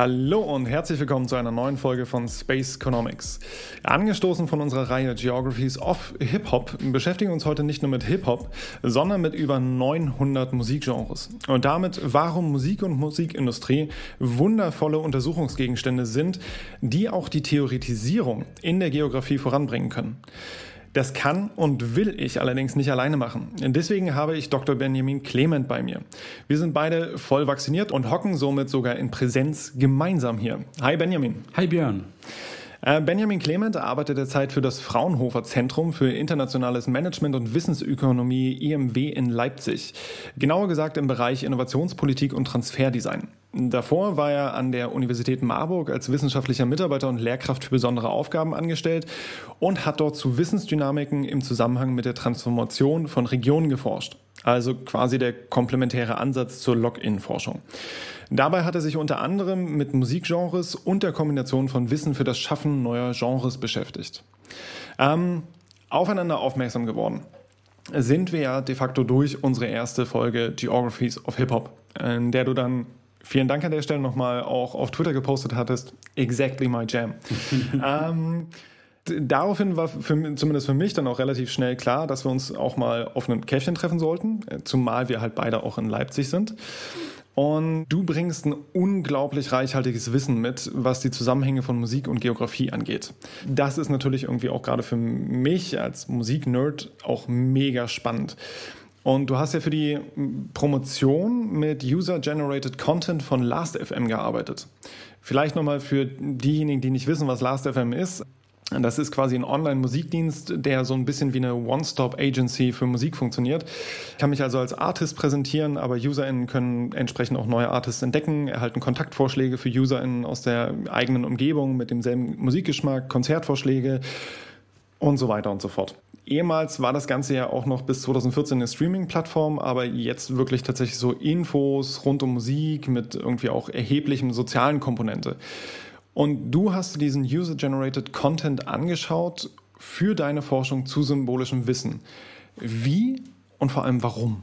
Hallo und herzlich willkommen zu einer neuen Folge von Space Economics. Angestoßen von unserer Reihe Geographies of Hip-Hop beschäftigen wir uns heute nicht nur mit Hip-Hop, sondern mit über 900 Musikgenres. Und damit, warum Musik und Musikindustrie wundervolle Untersuchungsgegenstände sind, die auch die Theoretisierung in der Geografie voranbringen können. Das kann und will ich allerdings nicht alleine machen. Deswegen habe ich Dr. Benjamin Clement bei mir. Wir sind beide voll vacciniert und hocken somit sogar in Präsenz gemeinsam hier. Hi Benjamin. Hi Björn. Äh, Benjamin Clement arbeitet derzeit für das Fraunhofer Zentrum für internationales Management und Wissensökonomie IMW in Leipzig. Genauer gesagt im Bereich Innovationspolitik und Transferdesign. Davor war er an der Universität Marburg als wissenschaftlicher Mitarbeiter und Lehrkraft für besondere Aufgaben angestellt und hat dort zu Wissensdynamiken im Zusammenhang mit der Transformation von Regionen geforscht. Also quasi der komplementäre Ansatz zur Login-Forschung. Dabei hat er sich unter anderem mit Musikgenres und der Kombination von Wissen für das Schaffen neuer Genres beschäftigt. Ähm, aufeinander aufmerksam geworden sind wir ja de facto durch unsere erste Folge Geographies of Hip Hop, in der du dann vielen Dank an der Stelle nochmal auch auf Twitter gepostet hattest. Exactly my jam. ähm, daraufhin war für, zumindest für mich dann auch relativ schnell klar, dass wir uns auch mal auf einem Käffchen treffen sollten, zumal wir halt beide auch in Leipzig sind. Und du bringst ein unglaublich reichhaltiges Wissen mit, was die Zusammenhänge von Musik und Geografie angeht. Das ist natürlich irgendwie auch gerade für mich als Musiknerd auch mega spannend. Und du hast ja für die Promotion mit User-Generated Content von Last.fm gearbeitet. Vielleicht nochmal für diejenigen, die nicht wissen, was Last.fm ist. Das ist quasi ein Online-Musikdienst, der so ein bisschen wie eine One-Stop-Agency für Musik funktioniert. Ich kann mich also als Artist präsentieren, aber UserInnen können entsprechend auch neue Artists entdecken, erhalten Kontaktvorschläge für UserInnen aus der eigenen Umgebung mit demselben Musikgeschmack, Konzertvorschläge und so weiter und so fort. Ehemals war das Ganze ja auch noch bis 2014 eine Streaming-Plattform, aber jetzt wirklich tatsächlich so Infos rund um Musik mit irgendwie auch erheblichem sozialen Komponente. Und du hast diesen User-Generated Content angeschaut für deine Forschung zu symbolischem Wissen. Wie und vor allem warum?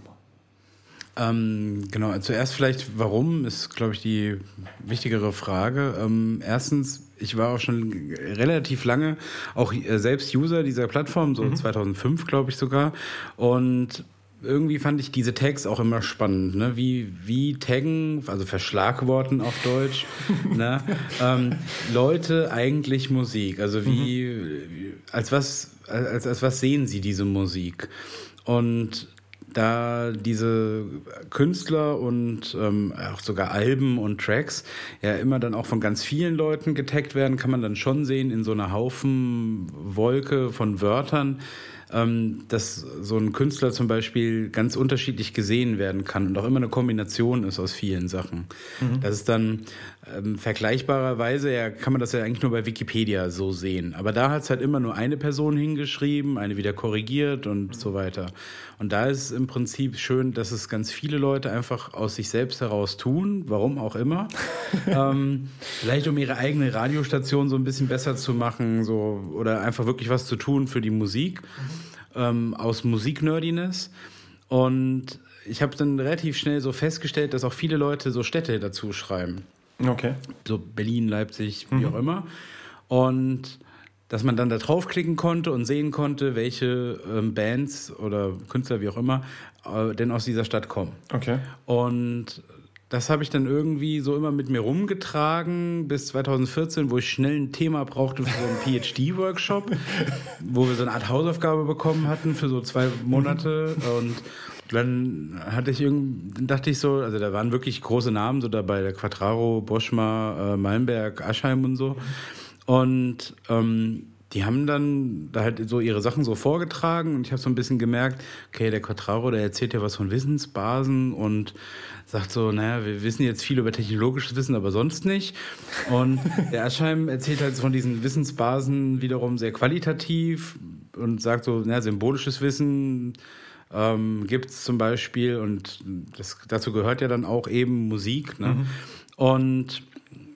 Ähm, genau, zuerst vielleicht, warum ist, glaube ich, die wichtigere Frage. Ähm, erstens, ich war auch schon relativ lange auch äh, selbst User dieser Plattform, so mhm. 2005 glaube ich sogar. Und irgendwie fand ich diese Tags auch immer spannend, ne? Wie, wie taggen, also Verschlagworten auf Deutsch, ne? ähm, Leute eigentlich Musik? Also wie, mhm. als was, als, als was sehen sie diese Musik? Und da diese Künstler und ähm, auch sogar Alben und Tracks ja immer dann auch von ganz vielen Leuten getaggt werden, kann man dann schon sehen in so einer Haufenwolke von Wörtern, dass so ein Künstler zum Beispiel ganz unterschiedlich gesehen werden kann und auch immer eine Kombination ist aus vielen Sachen. Mhm. Das ist dann ähm, vergleichbarerweise, ja, kann man das ja eigentlich nur bei Wikipedia so sehen. Aber da hat es halt immer nur eine Person hingeschrieben, eine wieder korrigiert und mhm. so weiter. Und da ist es im Prinzip schön, dass es ganz viele Leute einfach aus sich selbst heraus tun, warum auch immer. ähm, vielleicht um ihre eigene Radiostation so ein bisschen besser zu machen, so oder einfach wirklich was zu tun für die Musik ähm, aus Musiknerdiness. Und ich habe dann relativ schnell so festgestellt, dass auch viele Leute so Städte dazu schreiben. Okay. So Berlin, Leipzig, wie mhm. auch immer. Und dass man dann da draufklicken konnte und sehen konnte, welche ähm, Bands oder Künstler, wie auch immer, äh, denn aus dieser Stadt kommen. Okay. Und das habe ich dann irgendwie so immer mit mir rumgetragen bis 2014, wo ich schnell ein Thema brauchte für so einen PhD-Workshop, wo wir so eine Art Hausaufgabe bekommen hatten für so zwei Monate. Und dann hatte ich irgendwie, dachte ich so, also da waren wirklich große Namen so dabei, der Quadraro, Boschma, äh, Malmberg, Aschheim und so. Und ähm, die haben dann da halt so ihre Sachen so vorgetragen und ich habe so ein bisschen gemerkt, okay, der Quadraro, der erzählt ja was von Wissensbasen und sagt so, naja, wir wissen jetzt viel über technologisches Wissen, aber sonst nicht. Und der Aschheim erzählt halt von diesen Wissensbasen wiederum sehr qualitativ und sagt so, naja, symbolisches Wissen ähm, gibt es zum Beispiel und das, dazu gehört ja dann auch eben Musik. Ne? Mhm. Und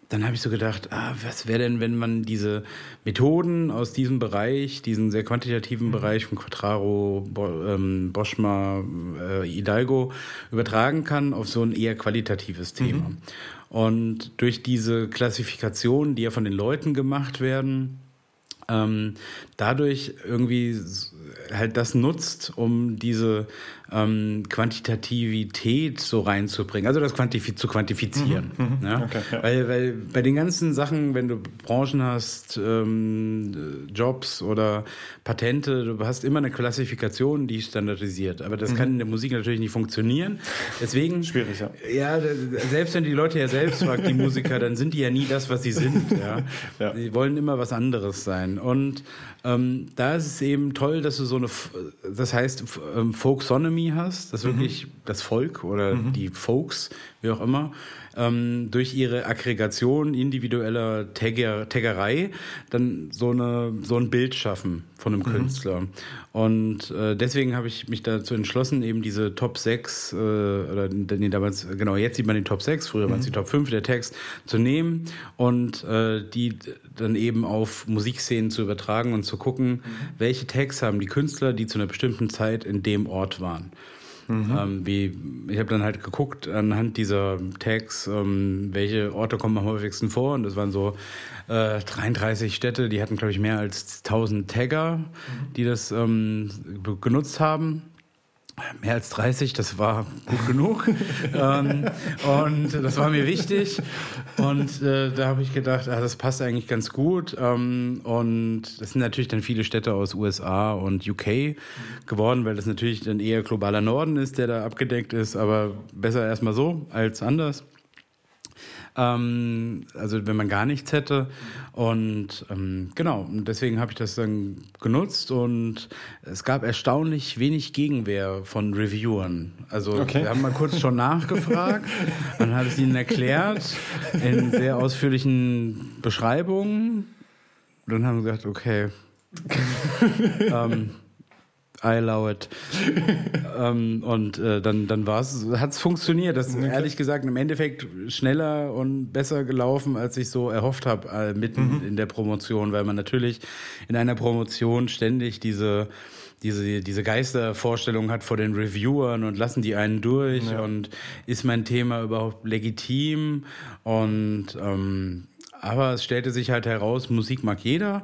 dann habe ich so gedacht, ah, was wäre denn, wenn man diese Methoden aus diesem Bereich, diesen sehr quantitativen mhm. Bereich von Quatraro, Bo, ähm, Boschma, äh, Hidalgo übertragen kann auf so ein eher qualitatives Thema. Mhm. Und durch diese Klassifikationen, die ja von den Leuten gemacht werden, ähm, dadurch irgendwie halt das nutzt, um diese ähm, Quantitativität so reinzubringen, also das Quantifi zu quantifizieren. Mhm, mhm. ja? Okay, ja. Weil, weil bei den ganzen Sachen, wenn du Branchen hast, ähm, Jobs oder Patente, du hast immer eine Klassifikation, die standardisiert. Aber das mhm. kann in der Musik natürlich nicht funktionieren. Deswegen. Schwierig, ja. Ja, selbst wenn die Leute ja selbst fragt, die Musiker, dann sind die ja nie das, was sie sind. Ja? ja. Die wollen immer was anderes sein. Und ähm, da ist es eben toll, dass du so eine, das heißt, ähm, Folksonomy hast, das mhm. wirklich das Volk oder mhm. die Folks, wie auch immer, ähm, durch ihre Aggregation individueller Tagger, Taggerei dann so, eine, so ein Bild schaffen von einem mhm. Künstler. Und äh, deswegen habe ich mich dazu entschlossen, eben diese Top 6, äh, oder nee, damals, genau, jetzt sieht man die Top 6, früher mhm. waren es die Top 5 der Text, zu nehmen und äh, die dann eben auf Musikszenen zu übertragen und zu gucken, mhm. welche Tags haben die Künstler, die zu einer bestimmten Zeit in dem Ort waren. Mhm. Ähm, wie, ich habe dann halt geguckt anhand dieser Tags, ähm, welche Orte kommen am häufigsten vor. Und das waren so äh, 33 Städte, die hatten, glaube ich, mehr als 1000 Tagger, mhm. die das ähm, genutzt haben. Mehr als 30, das war gut genug. ähm, und das war mir wichtig. Und äh, da habe ich gedacht, ah, das passt eigentlich ganz gut. Ähm, und das sind natürlich dann viele Städte aus USA und UK geworden, weil das natürlich dann eher globaler Norden ist, der da abgedeckt ist. Aber besser erstmal so als anders. Ähm, also wenn man gar nichts hätte. Und ähm, genau, deswegen habe ich das dann genutzt und es gab erstaunlich wenig Gegenwehr von Reviewern. Also okay. wir haben mal kurz schon nachgefragt, man hat es ihnen erklärt in sehr ausführlichen Beschreibungen. Dann haben sie gesagt, okay. ähm, I allow it. ähm, und äh, dann, dann hat es funktioniert. Das ist okay. ehrlich gesagt im Endeffekt schneller und besser gelaufen, als ich so erhofft habe, äh, mitten mhm. in der Promotion, weil man natürlich in einer Promotion ständig diese diese, diese Geistervorstellung hat vor den Reviewern und lassen die einen durch ja. und ist mein Thema überhaupt legitim und ähm, aber es stellte sich halt heraus, Musik mag jeder.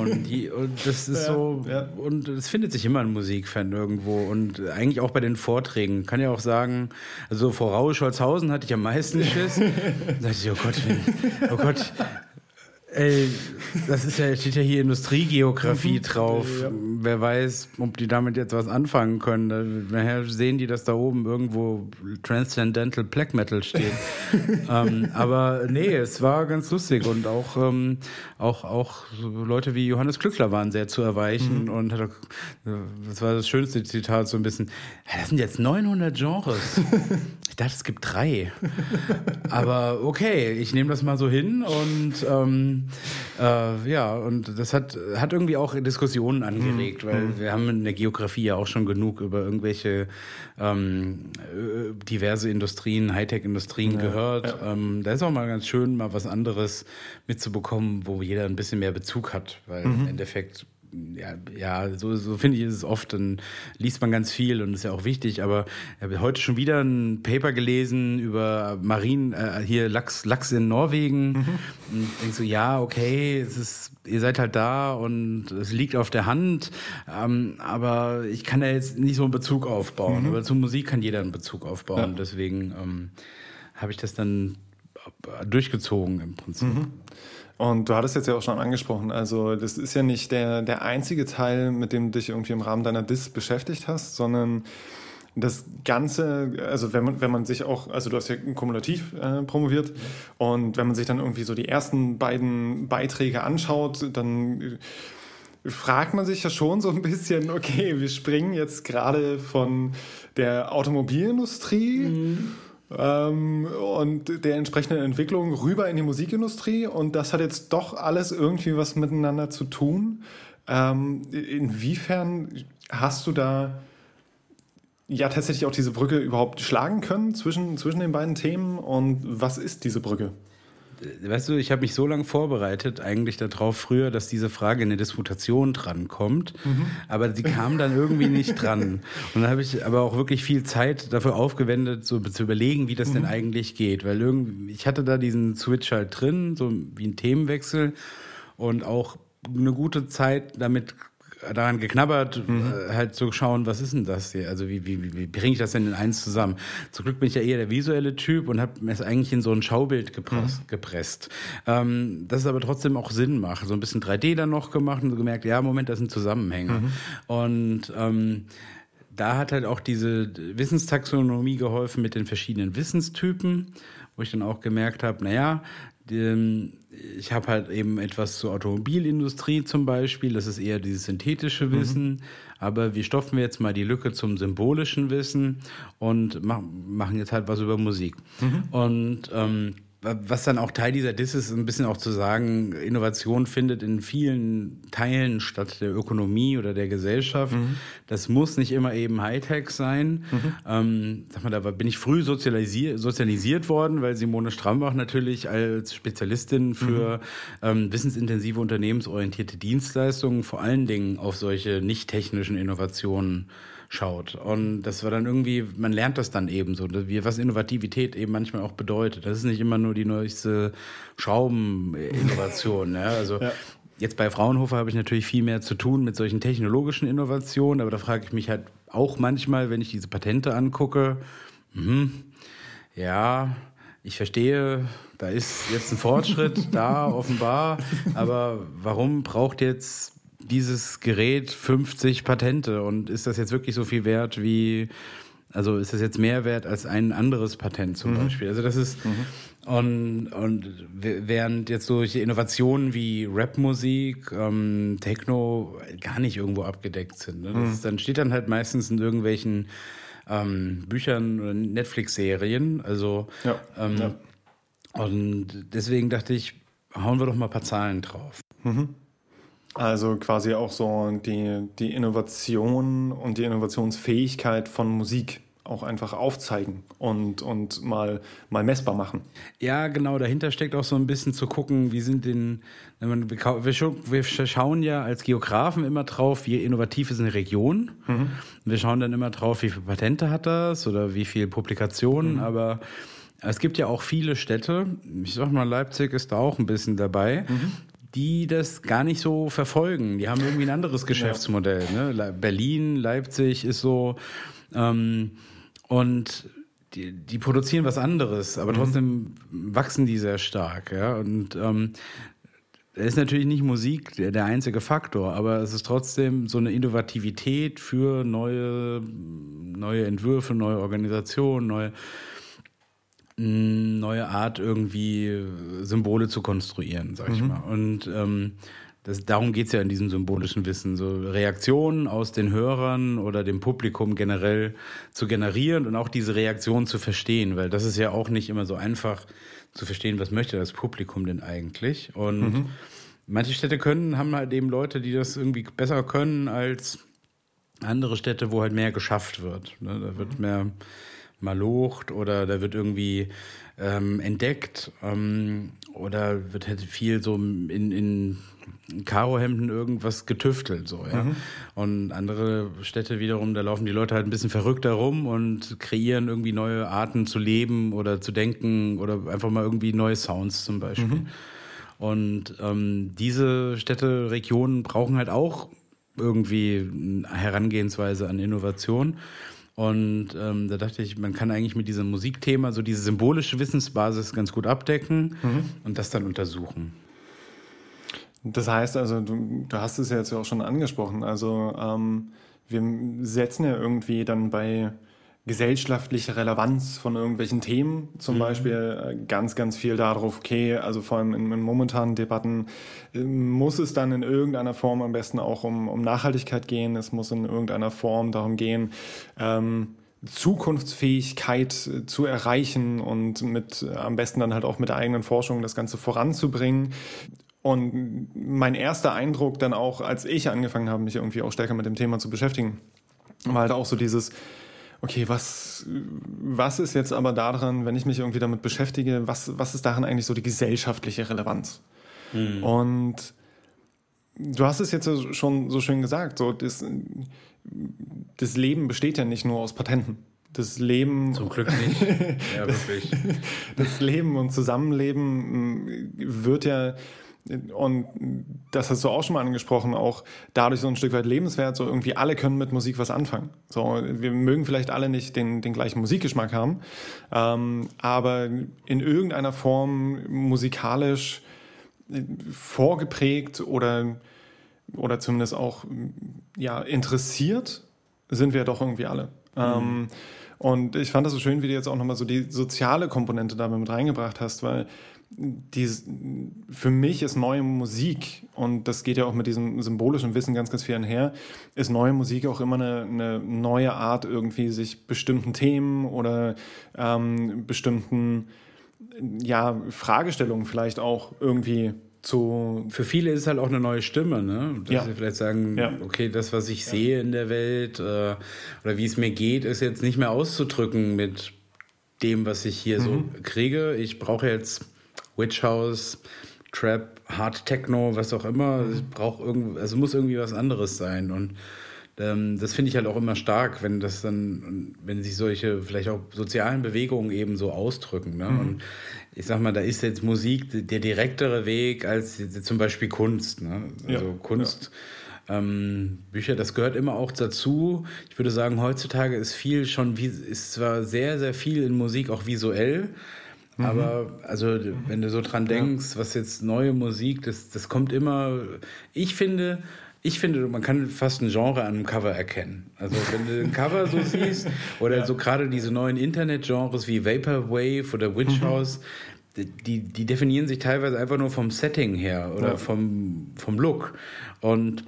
und, die, und das ist ja, so, ja. und es findet sich immer ein Musikfan irgendwo. Und eigentlich auch bei den Vorträgen. Kann ja auch sagen, also vor Raue Scholzhausen hatte ich am meisten Schiss. da dachte ich, oh Gott, oh Gott, Ey, das ist ja, steht ja hier Industriegeografie mhm. drauf. Ja. Wer weiß, ob die damit jetzt was anfangen können. Nachher sehen die, dass da oben irgendwo Transcendental Black Metal steht. ähm, aber nee, es war ganz lustig und auch, ähm, auch, auch Leute wie Johannes Glückler waren sehr zu erweichen mhm. und hat, das war das schönste Zitat so ein bisschen. Das sind jetzt 900 Genres. ich dachte, es gibt drei. aber okay, ich nehme das mal so hin und ähm, äh, ja, und das hat, hat irgendwie auch Diskussionen angeregt, mhm. weil mhm. wir haben in der Geografie ja auch schon genug über irgendwelche ähm, äh, diverse Industrien, Hightech-Industrien ja, gehört. Ja. Ähm, da ist auch mal ganz schön, mal was anderes mitzubekommen, wo jeder ein bisschen mehr Bezug hat, weil mhm. im Endeffekt ja, ja, so, so finde ich ist es oft. Dann liest man ganz viel und ist ja auch wichtig. Aber ich habe heute schon wieder ein Paper gelesen über Marien, äh, hier Lachs, Lachs in Norwegen. Mhm. Und denkst so, ja, okay, es ist, ihr seid halt da und es liegt auf der Hand. Ähm, aber ich kann da jetzt nicht so einen Bezug aufbauen. Mhm. Aber zur Musik kann jeder einen Bezug aufbauen. Ja. Deswegen ähm, habe ich das dann durchgezogen im Prinzip. Mhm. Und du hattest jetzt ja auch schon angesprochen, also das ist ja nicht der, der einzige Teil, mit dem du dich irgendwie im Rahmen deiner Dis beschäftigt hast, sondern das Ganze, also wenn man, wenn man sich auch, also du hast ja kumulativ äh, promoviert. Und wenn man sich dann irgendwie so die ersten beiden Beiträge anschaut, dann fragt man sich ja schon so ein bisschen, okay, wir springen jetzt gerade von der Automobilindustrie mhm ähm, und der entsprechenden Entwicklung rüber in die Musikindustrie. Und das hat jetzt doch alles irgendwie was miteinander zu tun. Ähm, inwiefern hast du da ja tatsächlich auch diese Brücke überhaupt schlagen können zwischen, zwischen den beiden Themen und was ist diese Brücke? Weißt du, ich habe mich so lange vorbereitet, eigentlich darauf früher, dass diese Frage in der Disputation drankommt. Mhm. Aber sie kam dann irgendwie nicht dran. Und dann habe ich aber auch wirklich viel Zeit dafür aufgewendet, so zu überlegen, wie das mhm. denn eigentlich geht. Weil irgendwie, ich hatte da diesen Switch halt drin, so wie ein Themenwechsel und auch eine gute Zeit damit daran geknabbert, mhm. äh, halt zu schauen, was ist denn das hier? Also wie, wie, wie, bringe ich das denn in eins zusammen? Zum Glück bin ich ja eher der visuelle Typ und habe es eigentlich in so ein Schaubild gepresst. Mhm. gepresst. Ähm, das aber trotzdem auch Sinn macht. So ein bisschen 3D dann noch gemacht und so gemerkt, ja, Moment, das sind Zusammenhänge. Mhm. Und ähm, da hat halt auch diese Wissenstaxonomie geholfen mit den verschiedenen Wissenstypen, wo ich dann auch gemerkt habe, naja, ich habe halt eben etwas zur Automobilindustrie zum Beispiel, das ist eher dieses synthetische mhm. Wissen, mhm. aber wir stopfen jetzt mal die Lücke zum symbolischen Wissen und mach, machen jetzt halt was über Musik. Mhm. Und ähm, was dann auch Teil dieser Diss ist, ein bisschen auch zu sagen, Innovation findet in vielen Teilen statt der Ökonomie oder der Gesellschaft. Mhm. Das muss nicht immer eben Hightech sein. Mhm. Ähm, sag mal, da bin ich früh sozialisiert, sozialisiert worden, weil Simone Strambach natürlich als Spezialistin für mhm. ähm, wissensintensive unternehmensorientierte Dienstleistungen vor allen Dingen auf solche nicht technischen Innovationen schaut. Und das war dann irgendwie, man lernt das dann eben so, wie, was Innovativität eben manchmal auch bedeutet. Das ist nicht immer nur die neueste Schraubeninnovation. ja, also ja. Jetzt bei Fraunhofer habe ich natürlich viel mehr zu tun mit solchen technologischen Innovationen, aber da frage ich mich halt auch manchmal, wenn ich diese Patente angucke, mh, ja, ich verstehe, da ist jetzt ein Fortschritt da offenbar, aber warum braucht jetzt dieses Gerät 50 Patente und ist das jetzt wirklich so viel wert wie, also ist das jetzt mehr wert als ein anderes Patent zum mhm. Beispiel? Also das ist, mhm. und, und während jetzt solche Innovationen wie Rapmusik, ähm, Techno gar nicht irgendwo abgedeckt sind. Ne? Das mhm. ist, dann steht dann halt meistens in irgendwelchen ähm, Büchern oder Netflix-Serien. Also ja. Ähm, ja. und deswegen dachte ich, hauen wir doch mal ein paar Zahlen drauf. Mhm. Also quasi auch so die, die Innovation und die Innovationsfähigkeit von Musik auch einfach aufzeigen und, und mal, mal messbar machen. Ja, genau, dahinter steckt auch so ein bisschen zu gucken, wie sind denn, wir, schauen ja als Geografen immer drauf, wie innovativ ist eine Region. Mhm. Wir schauen dann immer drauf, wie viele Patente hat das oder wie viele Publikationen, mhm. aber es gibt ja auch viele Städte, ich sag mal, Leipzig ist da auch ein bisschen dabei, mhm die das gar nicht so verfolgen. Die haben irgendwie ein anderes Geschäftsmodell. Ne? Berlin, Leipzig ist so ähm, und die, die, produzieren was anderes, aber mhm. trotzdem wachsen die sehr stark. Ja? Und ähm, da ist natürlich nicht Musik der, der, einzige Faktor, aber es ist trotzdem so eine Innovativität für neue, neue Entwürfe, neue Organisationen, neue neue Art, irgendwie Symbole zu konstruieren, sag ich mhm. mal. Und ähm, das, darum geht's ja in diesem symbolischen Wissen, so Reaktionen aus den Hörern oder dem Publikum generell zu generieren und auch diese Reaktion zu verstehen, weil das ist ja auch nicht immer so einfach zu verstehen, was möchte das Publikum denn eigentlich. Und mhm. manche Städte können, haben halt eben Leute, die das irgendwie besser können als andere Städte, wo halt mehr geschafft wird. Ne? Da wird mehr malocht oder da wird irgendwie ähm, entdeckt ähm, oder wird halt viel so in, in Karohemden irgendwas getüftelt so ja mhm. und andere Städte wiederum da laufen die Leute halt ein bisschen verrückter rum und kreieren irgendwie neue Arten zu leben oder zu denken oder einfach mal irgendwie neue Sounds zum Beispiel mhm. und ähm, diese Städte Regionen brauchen halt auch irgendwie eine Herangehensweise an Innovation und ähm, da dachte ich, man kann eigentlich mit diesem Musikthema so diese symbolische Wissensbasis ganz gut abdecken mhm. und das dann untersuchen. Das heißt also, du, du hast es ja jetzt auch schon angesprochen. Also ähm, wir setzen ja irgendwie dann bei gesellschaftliche Relevanz von irgendwelchen Themen, zum mhm. Beispiel äh, ganz, ganz viel darauf, okay, also vor allem in, in, momentanen Debatten äh, muss es dann in irgendeiner Form am besten auch um, um Nachhaltigkeit gehen, es muss in irgendeiner Form darum gehen, ähm, Zukunftsfähigkeit äh, zu erreichen und mit am besten dann halt auch mit der eigenen Forschung das Ganze voranzubringen. Und mein erster Eindruck dann auch, als ich angefangen habe, mich irgendwie auch stärker mit dem Thema zu beschäftigen, war halt auch so dieses, okay, was, was ist jetzt aber daran, wenn ich mich irgendwie damit beschäftige, was, was ist daran eigentlich so die gesellschaftliche Relevanz? Mhm. Und du hast es jetzt schon so schön gesagt, so das, das Leben besteht ja nicht nur aus Patenten. Das Leben. Zum Glück nicht. ja, wirklich. Das Leben und Zusammenleben wird ja und das hast du auch schon mal angesprochen, auch dadurch so ein Stück weit lebenswert, so irgendwie alle können mit Musik was anfangen. So, wir mögen vielleicht alle nicht den, den gleichen Musikgeschmack haben, ähm, aber in irgendeiner Form musikalisch äh, vorgeprägt oder, oder zumindest auch ja, interessiert sind wir doch irgendwie alle. Mhm. Ähm, und ich fand das so schön, wie du jetzt auch nochmal so die soziale Komponente dabei mit reingebracht hast, weil die, für mich ist neue Musik, und das geht ja auch mit diesem symbolischen Wissen ganz, ganz viel einher, ist neue Musik auch immer eine, eine neue Art, irgendwie sich bestimmten Themen oder ähm, bestimmten ja, Fragestellungen vielleicht auch irgendwie zu. Für viele ist es halt auch eine neue Stimme, ne? Dass ja. sie vielleicht sagen, ja. okay, das, was ich ja. sehe in der Welt äh, oder wie es mir geht, ist jetzt nicht mehr auszudrücken mit dem, was ich hier mhm. so kriege. Ich brauche jetzt Witch House, Trap, Hard Techno, was auch immer. Mhm. Es braucht irgendwie, also muss irgendwie was anderes sein. Und ähm, das finde ich halt auch immer stark, wenn das dann, wenn sich solche vielleicht auch sozialen Bewegungen eben so ausdrücken. Ne? Mhm. Und ich sag mal, da ist jetzt Musik der direktere Weg als zum Beispiel Kunst. Ne? Also ja, Kunst. Ja. Ähm, Bücher, das gehört immer auch dazu. Ich würde sagen, heutzutage ist viel schon, ist zwar sehr, sehr viel in Musik auch visuell, Mhm. Aber also, wenn du so dran denkst, ja. was jetzt neue Musik, das, das kommt immer. Ich finde, ich finde, man kann fast ein Genre an einem Cover erkennen. Also wenn du ein Cover so siehst oder ja. so gerade diese neuen Internet-Genres wie Vaporwave oder Witch mhm. House, die, die definieren sich teilweise einfach nur vom Setting her oder ja. vom, vom Look. Und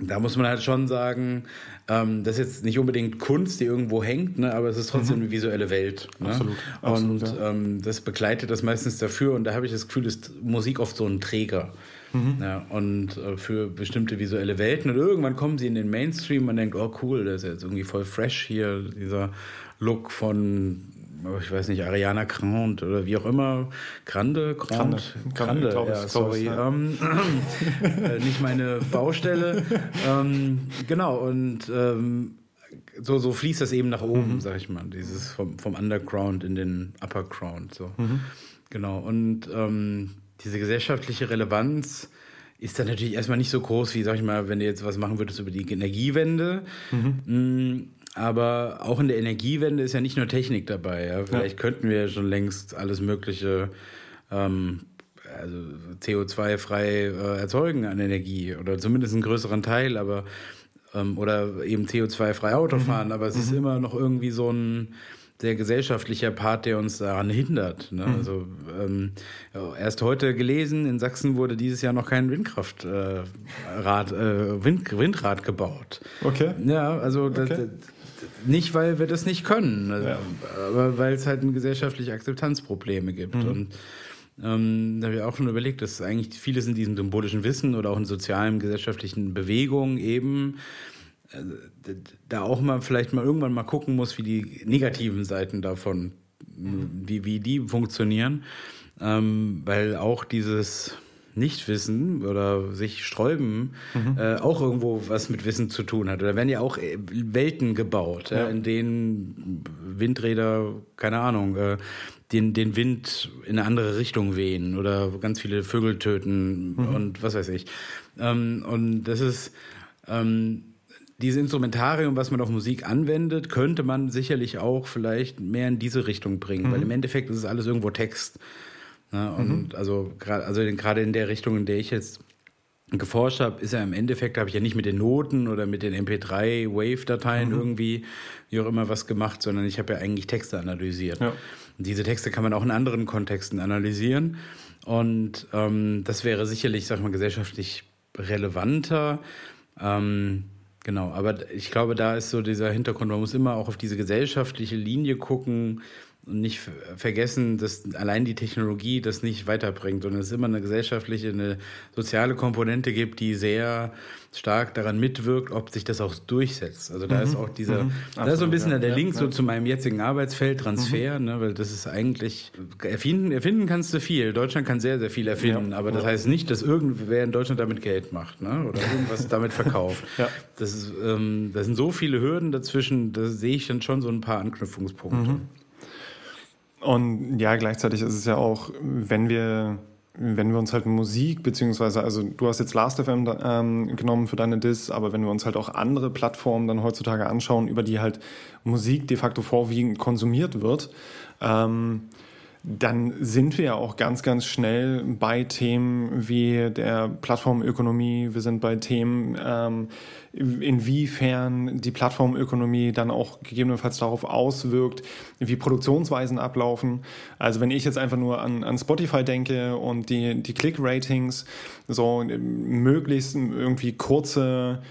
da muss man halt schon sagen, ähm, das ist jetzt nicht unbedingt Kunst, die irgendwo hängt, ne, aber es ist trotzdem mhm. eine visuelle Welt. Ne? Absolut. Und Absolut, ja. ähm, das begleitet das meistens dafür und da habe ich das Gefühl, ist Musik oft so ein Träger. Mhm. Ja, und äh, für bestimmte visuelle Welten. Und irgendwann kommen sie in den Mainstream, man denkt, oh cool, das ist jetzt irgendwie voll fresh hier, dieser Look von ich weiß nicht, Ariana Grande oder wie auch immer. Grande, Grande, Grande, Grande ja, sorry. Ja. Ähm, äh, nicht meine Baustelle. ähm, genau, und ähm, so, so fließt das eben nach oben, mhm. sag ich mal. Dieses vom, vom Underground in den Upperground. So. Mhm. Genau, und ähm, diese gesellschaftliche Relevanz ist dann natürlich erstmal nicht so groß, wie, sag ich mal, wenn du jetzt was machen würdest über die Energiewende. Mhm. Aber auch in der Energiewende ist ja nicht nur Technik dabei. Ja? Vielleicht ja. könnten wir schon längst alles Mögliche ähm, also CO2-frei äh, erzeugen an Energie oder zumindest einen größeren Teil, aber ähm, oder eben CO2-frei Auto mhm. fahren. Aber es mhm. ist immer noch irgendwie so ein sehr gesellschaftlicher Part, der uns daran hindert. Ne? Mhm. Also ähm, erst heute gelesen, in Sachsen wurde dieses Jahr noch kein Windkraftrad äh, äh, Wind, Windrad gebaut. Okay. Ja, also okay. das, nicht, weil wir das nicht können, ja. aber weil es halt gesellschaftliche Akzeptanzprobleme gibt. Mhm. Und ähm, da habe ich auch schon überlegt, dass eigentlich vieles in diesem symbolischen Wissen oder auch in sozialen, gesellschaftlichen Bewegungen eben äh, da auch mal vielleicht mal irgendwann mal gucken muss, wie die negativen Seiten davon, wie, wie die funktionieren. Ähm, weil auch dieses Nichtwissen oder sich sträuben mhm. äh, auch irgendwo was mit Wissen zu tun hat. Oder werden ja auch äh, Welten gebaut, ja. äh, in denen Windräder, keine Ahnung, äh, den, den Wind in eine andere Richtung wehen oder ganz viele Vögel töten mhm. und was weiß ich. Ähm, und das ist ähm, dieses Instrumentarium, was man auf Musik anwendet, könnte man sicherlich auch vielleicht mehr in diese Richtung bringen, mhm. weil im Endeffekt ist es alles irgendwo Text. Ne? Und mhm. also gerade also gerade in der Richtung, in der ich jetzt geforscht habe, ist ja im Endeffekt, habe ich ja nicht mit den Noten oder mit den MP3-Wave-Dateien mhm. irgendwie, wie auch immer, was gemacht, sondern ich habe ja eigentlich Texte analysiert. Ja. Diese Texte kann man auch in anderen Kontexten analysieren. Und ähm, das wäre sicherlich, sag mal, gesellschaftlich relevanter. Ähm, genau, aber ich glaube, da ist so dieser Hintergrund, man muss immer auch auf diese gesellschaftliche Linie gucken, nicht vergessen, dass allein die Technologie das nicht weiterbringt, sondern es immer eine gesellschaftliche, eine soziale Komponente gibt, die sehr stark daran mitwirkt, ob sich das auch durchsetzt. Also da mhm. ist auch dieser, mhm. da Absolut, ist so ein bisschen ja. der Link ja, so zu meinem jetzigen Arbeitsfeld, Transfer, mhm. ne, weil das ist eigentlich, erfinden, erfinden kannst du viel. Deutschland kann sehr, sehr viel erfinden, aber das heißt nicht, dass irgendwer in Deutschland damit Geld macht ne, oder irgendwas damit verkauft. das, ist, ähm, das sind so viele Hürden dazwischen, da sehe ich dann schon so ein paar Anknüpfungspunkte. Und ja, gleichzeitig ist es ja auch, wenn wir, wenn wir uns halt Musik, beziehungsweise, also du hast jetzt Last.fm ähm, genommen für deine Diss, aber wenn wir uns halt auch andere Plattformen dann heutzutage anschauen, über die halt Musik de facto vorwiegend konsumiert wird, ähm, dann sind wir ja auch ganz, ganz schnell bei Themen wie der Plattformökonomie. Wir sind bei Themen, ähm, inwiefern die Plattformökonomie dann auch gegebenenfalls darauf auswirkt, wie Produktionsweisen ablaufen. Also wenn ich jetzt einfach nur an, an Spotify denke und die, die Click-Ratings, so möglichst irgendwie kurze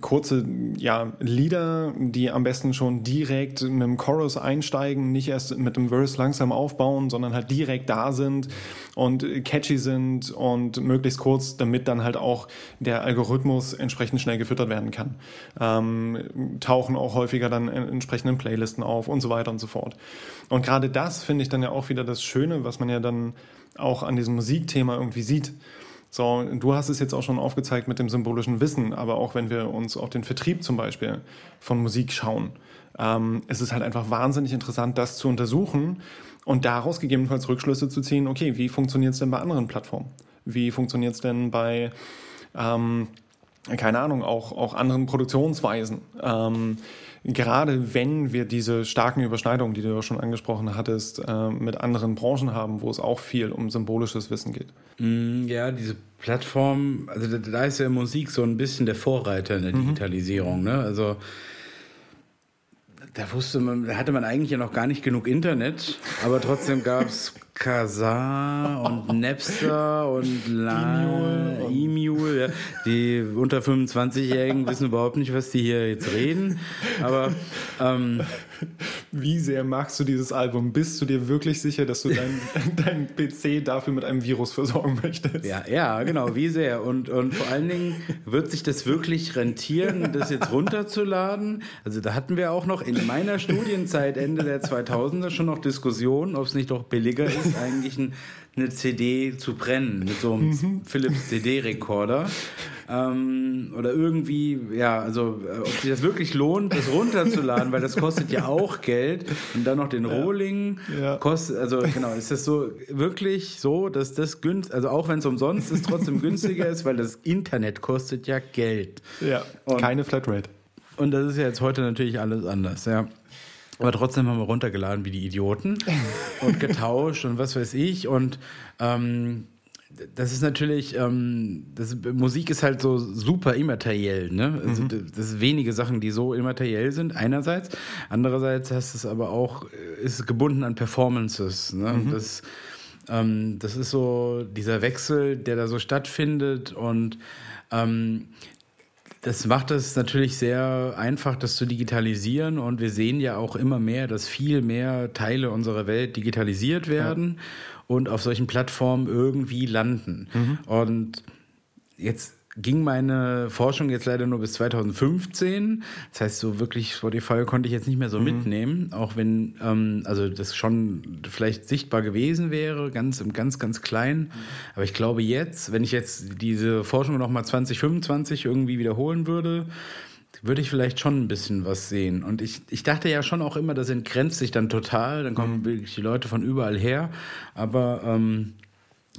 kurze ja, Lieder, die am besten schon direkt mit dem Chorus einsteigen, nicht erst mit dem Verse langsam aufbauen, sondern halt direkt da sind und catchy sind und möglichst kurz, damit dann halt auch der Algorithmus entsprechend schnell gefüttert werden kann. Ähm, tauchen auch häufiger dann in entsprechenden Playlisten auf und so weiter und so fort. Und gerade das finde ich dann ja auch wieder das Schöne, was man ja dann auch an diesem Musikthema irgendwie sieht. So, du hast es jetzt auch schon aufgezeigt mit dem symbolischen Wissen, aber auch wenn wir uns auf den Vertrieb zum Beispiel von Musik schauen, ähm, es ist halt einfach wahnsinnig interessant, das zu untersuchen und daraus gegebenenfalls Rückschlüsse zu ziehen, okay, wie funktioniert es denn bei anderen Plattformen? Wie funktioniert es denn bei, ähm, keine Ahnung, auch, auch anderen Produktionsweisen? Ähm, gerade wenn wir diese starken Überschneidungen, die du ja schon angesprochen hattest, äh, mit anderen Branchen haben, wo es auch viel um symbolisches Wissen geht. Mm, ja, diese Plattform, also da, ist ja Musik so ein bisschen der Vorreiter in der mhm. Digitalisierung. Ne? Also da wusste man, da hatte man eigentlich ja noch gar nicht genug Internet, aber trotzdem gab es Kazaa und Napster und La E-Mule. Ja. Die unter 25-Jährigen wissen überhaupt nicht, was die hier jetzt reden. Aber ähm, wie sehr magst du dieses Album? Bist du dir wirklich sicher, dass du deinen dein PC dafür mit einem Virus versorgen möchtest? Ja, ja, genau, wie sehr. Und, und vor allen Dingen wird sich das wirklich rentieren, das jetzt runterzuladen? Also da hatten wir auch noch in meiner Studienzeit Ende der 2000er schon noch Diskussionen, ob es nicht doch billiger ist ist eigentlich ein, eine CD zu brennen mit so einem mhm. Philips CD-Rekorder. Ähm, oder irgendwie, ja, also äh, ob sich das wirklich lohnt, das runterzuladen, weil das kostet ja auch Geld. Und dann noch den Rohling ja. kostet, also genau, ist das so wirklich so, dass das günstig, also auch wenn es umsonst ist, trotzdem günstiger ist, weil das Internet kostet ja Geld. Ja, und, keine Flatrate. Und das ist ja jetzt heute natürlich alles anders, ja. Aber trotzdem haben wir runtergeladen wie die Idioten und getauscht und was weiß ich. Und ähm, das ist natürlich, ähm, das, Musik ist halt so super immateriell. Ne? Also mhm. Das sind wenige Sachen, die so immateriell sind, einerseits. Andererseits hast es aber auch, ist gebunden an Performances. Ne? Mhm. Das, ähm, das ist so dieser Wechsel, der da so stattfindet und ähm, das macht es natürlich sehr einfach, das zu digitalisieren. Und wir sehen ja auch immer mehr, dass viel mehr Teile unserer Welt digitalisiert werden ja. und auf solchen Plattformen irgendwie landen. Mhm. Und jetzt ging meine Forschung jetzt leider nur bis 2015. Das heißt, so wirklich Spotify konnte ich jetzt nicht mehr so mhm. mitnehmen, auch wenn ähm, also das schon vielleicht sichtbar gewesen wäre, ganz im ganz, ganz kleinen. Mhm. Aber ich glaube jetzt, wenn ich jetzt diese Forschung nochmal 2025 irgendwie wiederholen würde, würde ich vielleicht schon ein bisschen was sehen. Und ich, ich dachte ja schon auch immer, das entgrenzt sich dann total, dann kommen mhm. wirklich die Leute von überall her. Aber ähm,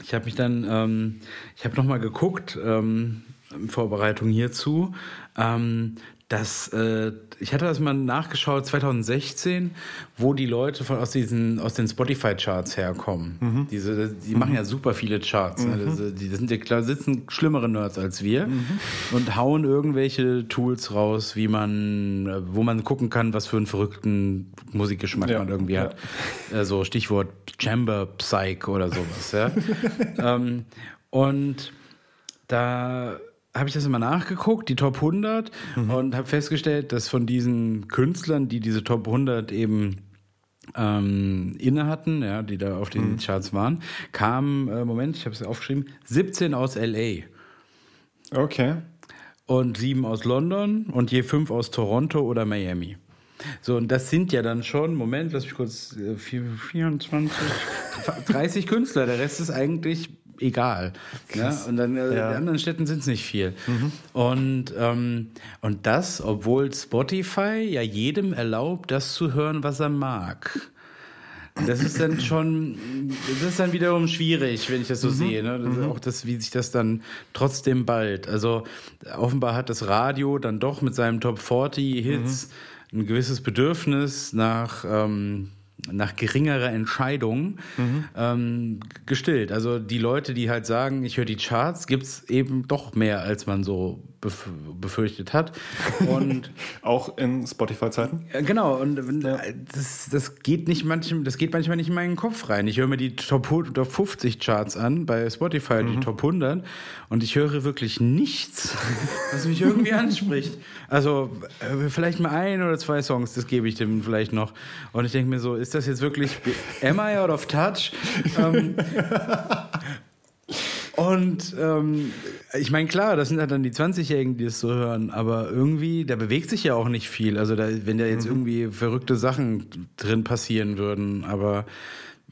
ich habe mich dann, ähm, ich habe nochmal geguckt, ähm, in Vorbereitung hierzu, ähm, dass äh, ich hatte das mal nachgeschaut 2016, wo die Leute von, aus diesen aus den Spotify Charts herkommen. Mhm. Diese, die mhm. machen ja super viele Charts. Mhm. Ne? Die, die sind ja klar sitzen schlimmere Nerds als wir mhm. und hauen irgendwelche Tools raus, wie man, wo man gucken kann, was für einen verrückten Musikgeschmack ja. man irgendwie ja. hat. Also Stichwort Chamber Psych oder sowas. Ja? ähm, und da habe ich das immer nachgeguckt, die Top 100, mhm. und habe festgestellt, dass von diesen Künstlern, die diese Top 100 eben ähm, inne hatten, ja, die da auf den mhm. Charts waren, kamen, äh, Moment, ich habe es aufgeschrieben, 17 aus LA. Okay. Und sieben aus London und je fünf aus Toronto oder Miami. So, und das sind ja dann schon, Moment, lass mich kurz, 24, äh, 30 Künstler, der Rest ist eigentlich egal. Ja? Und dann äh, ja. in anderen Städten sind es nicht viel. Mhm. Und, ähm, und das, obwohl Spotify ja jedem erlaubt, das zu hören, was er mag. Das ist dann schon, das ist dann wiederum schwierig, wenn ich das so mhm. sehe. Ne? Das mhm. Auch das, wie sich das dann trotzdem bald. Also offenbar hat das Radio dann doch mit seinem Top 40 Hits mhm. ein gewisses Bedürfnis nach ähm, nach geringerer Entscheidung mhm. ähm, gestillt. Also die Leute, die halt sagen, ich höre die Charts, gibt es eben doch mehr, als man so bef befürchtet hat. Und auch in Spotify-Zeiten? Genau, und ja. das, das geht nicht manchem, das geht manchmal nicht in meinen Kopf rein. Ich höre mir die Top, Top 50 Charts an bei Spotify, mhm. die Top 100, und ich höre wirklich nichts, was mich irgendwie anspricht. Also äh, vielleicht mal ein oder zwei Songs, das gebe ich dem vielleicht noch. Und ich denke mir so, ist das jetzt wirklich Am I out of touch? ähm, und ähm, ich meine, klar, das sind halt dann die 20-Jährigen, die es so hören, aber irgendwie, da bewegt sich ja auch nicht viel. Also da, wenn da jetzt mhm. irgendwie verrückte Sachen drin passieren würden, aber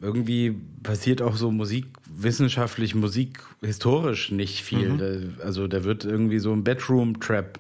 irgendwie passiert auch so musikwissenschaftlich, musikhistorisch nicht viel. Mhm. Da, also da wird irgendwie so ein Bedroom-Trap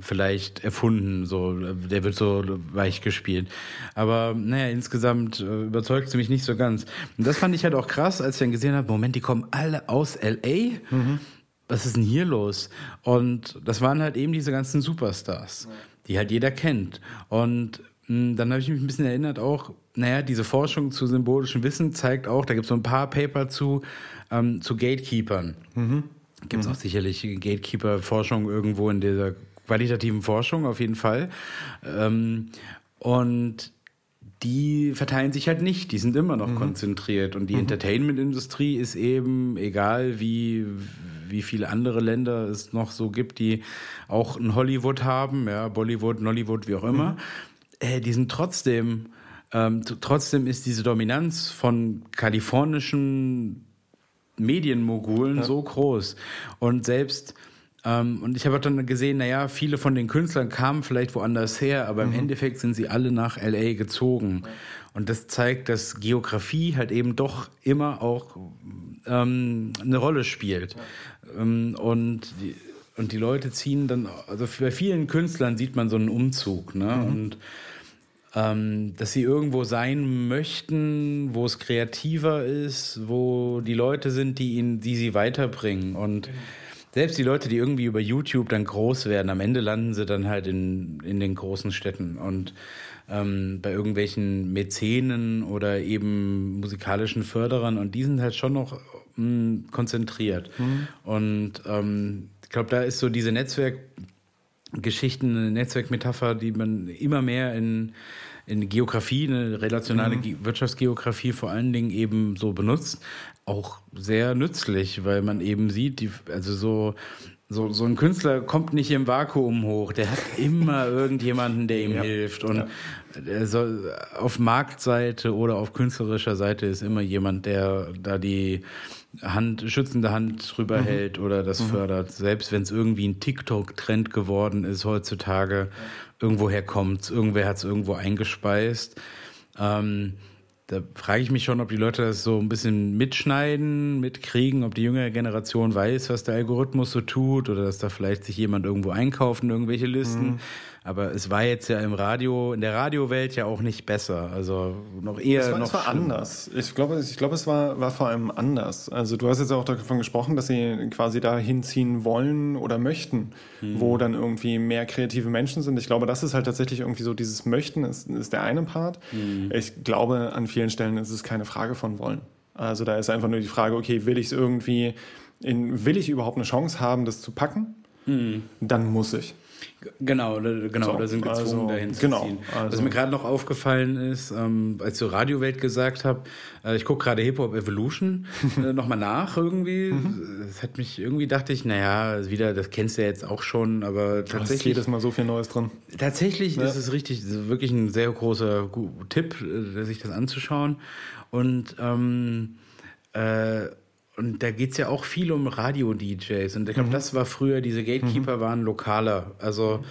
vielleicht erfunden. So, der wird so weich gespielt. Aber naja, insgesamt äh, überzeugt sie mich nicht so ganz. Und das fand ich halt auch krass, als ich dann gesehen habe, Moment, die kommen alle aus LA. Mhm. Was ist denn hier los? Und das waren halt eben diese ganzen Superstars, die halt jeder kennt. Und mh, hm, dann habe ich mich ein bisschen erinnert auch, naja, diese Forschung zu symbolischem Wissen zeigt auch, da gibt es so ein paar Paper zu, ähm, zu Gatekeepern. Mhm. Gibt es mhm. auch sicherlich Gatekeeper-Forschung irgendwo in dieser qualitativen Forschung auf jeden Fall. Ähm, und die verteilen sich halt nicht, die sind immer noch mhm. konzentriert. Und die mhm. Entertainment-Industrie ist eben, egal wie, wie viele andere Länder es noch so gibt, die auch ein Hollywood haben, ja, Bollywood, Nollywood, wie auch immer, mhm. äh, die sind trotzdem, ähm, trotzdem ist diese Dominanz von kalifornischen Medienmogulen ja. so groß. Und selbst und ich habe dann gesehen, naja, viele von den Künstlern kamen vielleicht woanders her, aber mhm. im Endeffekt sind sie alle nach LA gezogen. Und das zeigt, dass Geografie halt eben doch immer auch ähm, eine Rolle spielt. Ähm, und die, und die Leute ziehen dann, also bei vielen Künstlern sieht man so einen Umzug, ne? Mhm. Und ähm, dass sie irgendwo sein möchten, wo es kreativer ist, wo die Leute sind, die ihn, die sie weiterbringen. Und mhm selbst die Leute, die irgendwie über YouTube dann groß werden, am Ende landen sie dann halt in, in den großen Städten und ähm, bei irgendwelchen Mäzenen oder eben musikalischen Förderern und die sind halt schon noch mh, hm, konzentriert. Mhm. Und ähm, ich glaube, da ist so diese Netzwerkgeschichten, eine Netzwerkmetapher, die man immer mehr in in Geografie, eine relationale mhm. Wirtschaftsgeografie vor allen Dingen eben so benutzt auch sehr nützlich, weil man eben sieht, die, also so, so, so ein Künstler kommt nicht im Vakuum hoch, der hat immer irgendjemanden, der ihm ja. hilft. Und ja. soll, auf Marktseite oder auf künstlerischer Seite ist immer jemand, der da die Hand, schützende Hand drüber mhm. hält oder das mhm. fördert. Selbst wenn es irgendwie ein TikTok-Trend geworden ist heutzutage, irgendwoher kommt irgendwer hat es irgendwo eingespeist. Ähm, da frage ich mich schon, ob die Leute das so ein bisschen mitschneiden, mitkriegen, ob die jüngere Generation weiß, was der Algorithmus so tut oder dass da vielleicht sich jemand irgendwo einkauft in irgendwelche Listen. Mhm. Aber es war jetzt ja im Radio, in der Radiowelt ja auch nicht besser. Also noch eher es war, noch. Es war anders. Ich glaube, ich glaube, es war, war vor allem anders. Also du hast jetzt auch davon gesprochen, dass sie quasi da hinziehen wollen oder möchten, hm. wo dann irgendwie mehr kreative Menschen sind. Ich glaube, das ist halt tatsächlich irgendwie so dieses Möchten ist, ist der eine Part. Hm. Ich glaube, an vielen Stellen ist es keine Frage von wollen. Also da ist einfach nur die Frage, okay, will ich es irgendwie, in, will ich überhaupt eine Chance haben, das zu packen? mhm. dann muss ich. Genau, genau, so, da sind gezwungen, also, dahin zu genau, ziehen. Also. Was mir gerade noch aufgefallen ist, ähm, als ich Radiowelt gesagt habe, äh, ich gucke gerade Hip Hop Evolution äh, nochmal nach irgendwie. Mhm. Das hat mich irgendwie dachte ich, naja, wieder, das kennst du ja jetzt auch schon, aber tatsächlich. ist jedes Mal so viel Neues drin. Tatsächlich ja. ist es richtig, ist wirklich ein sehr großer Tipp, äh, sich das anzuschauen. Und ähm, äh, und da geht es ja auch viel um Radio-DJs. Und ich glaube, mhm. das war früher, diese Gatekeeper mhm. waren lokaler. Also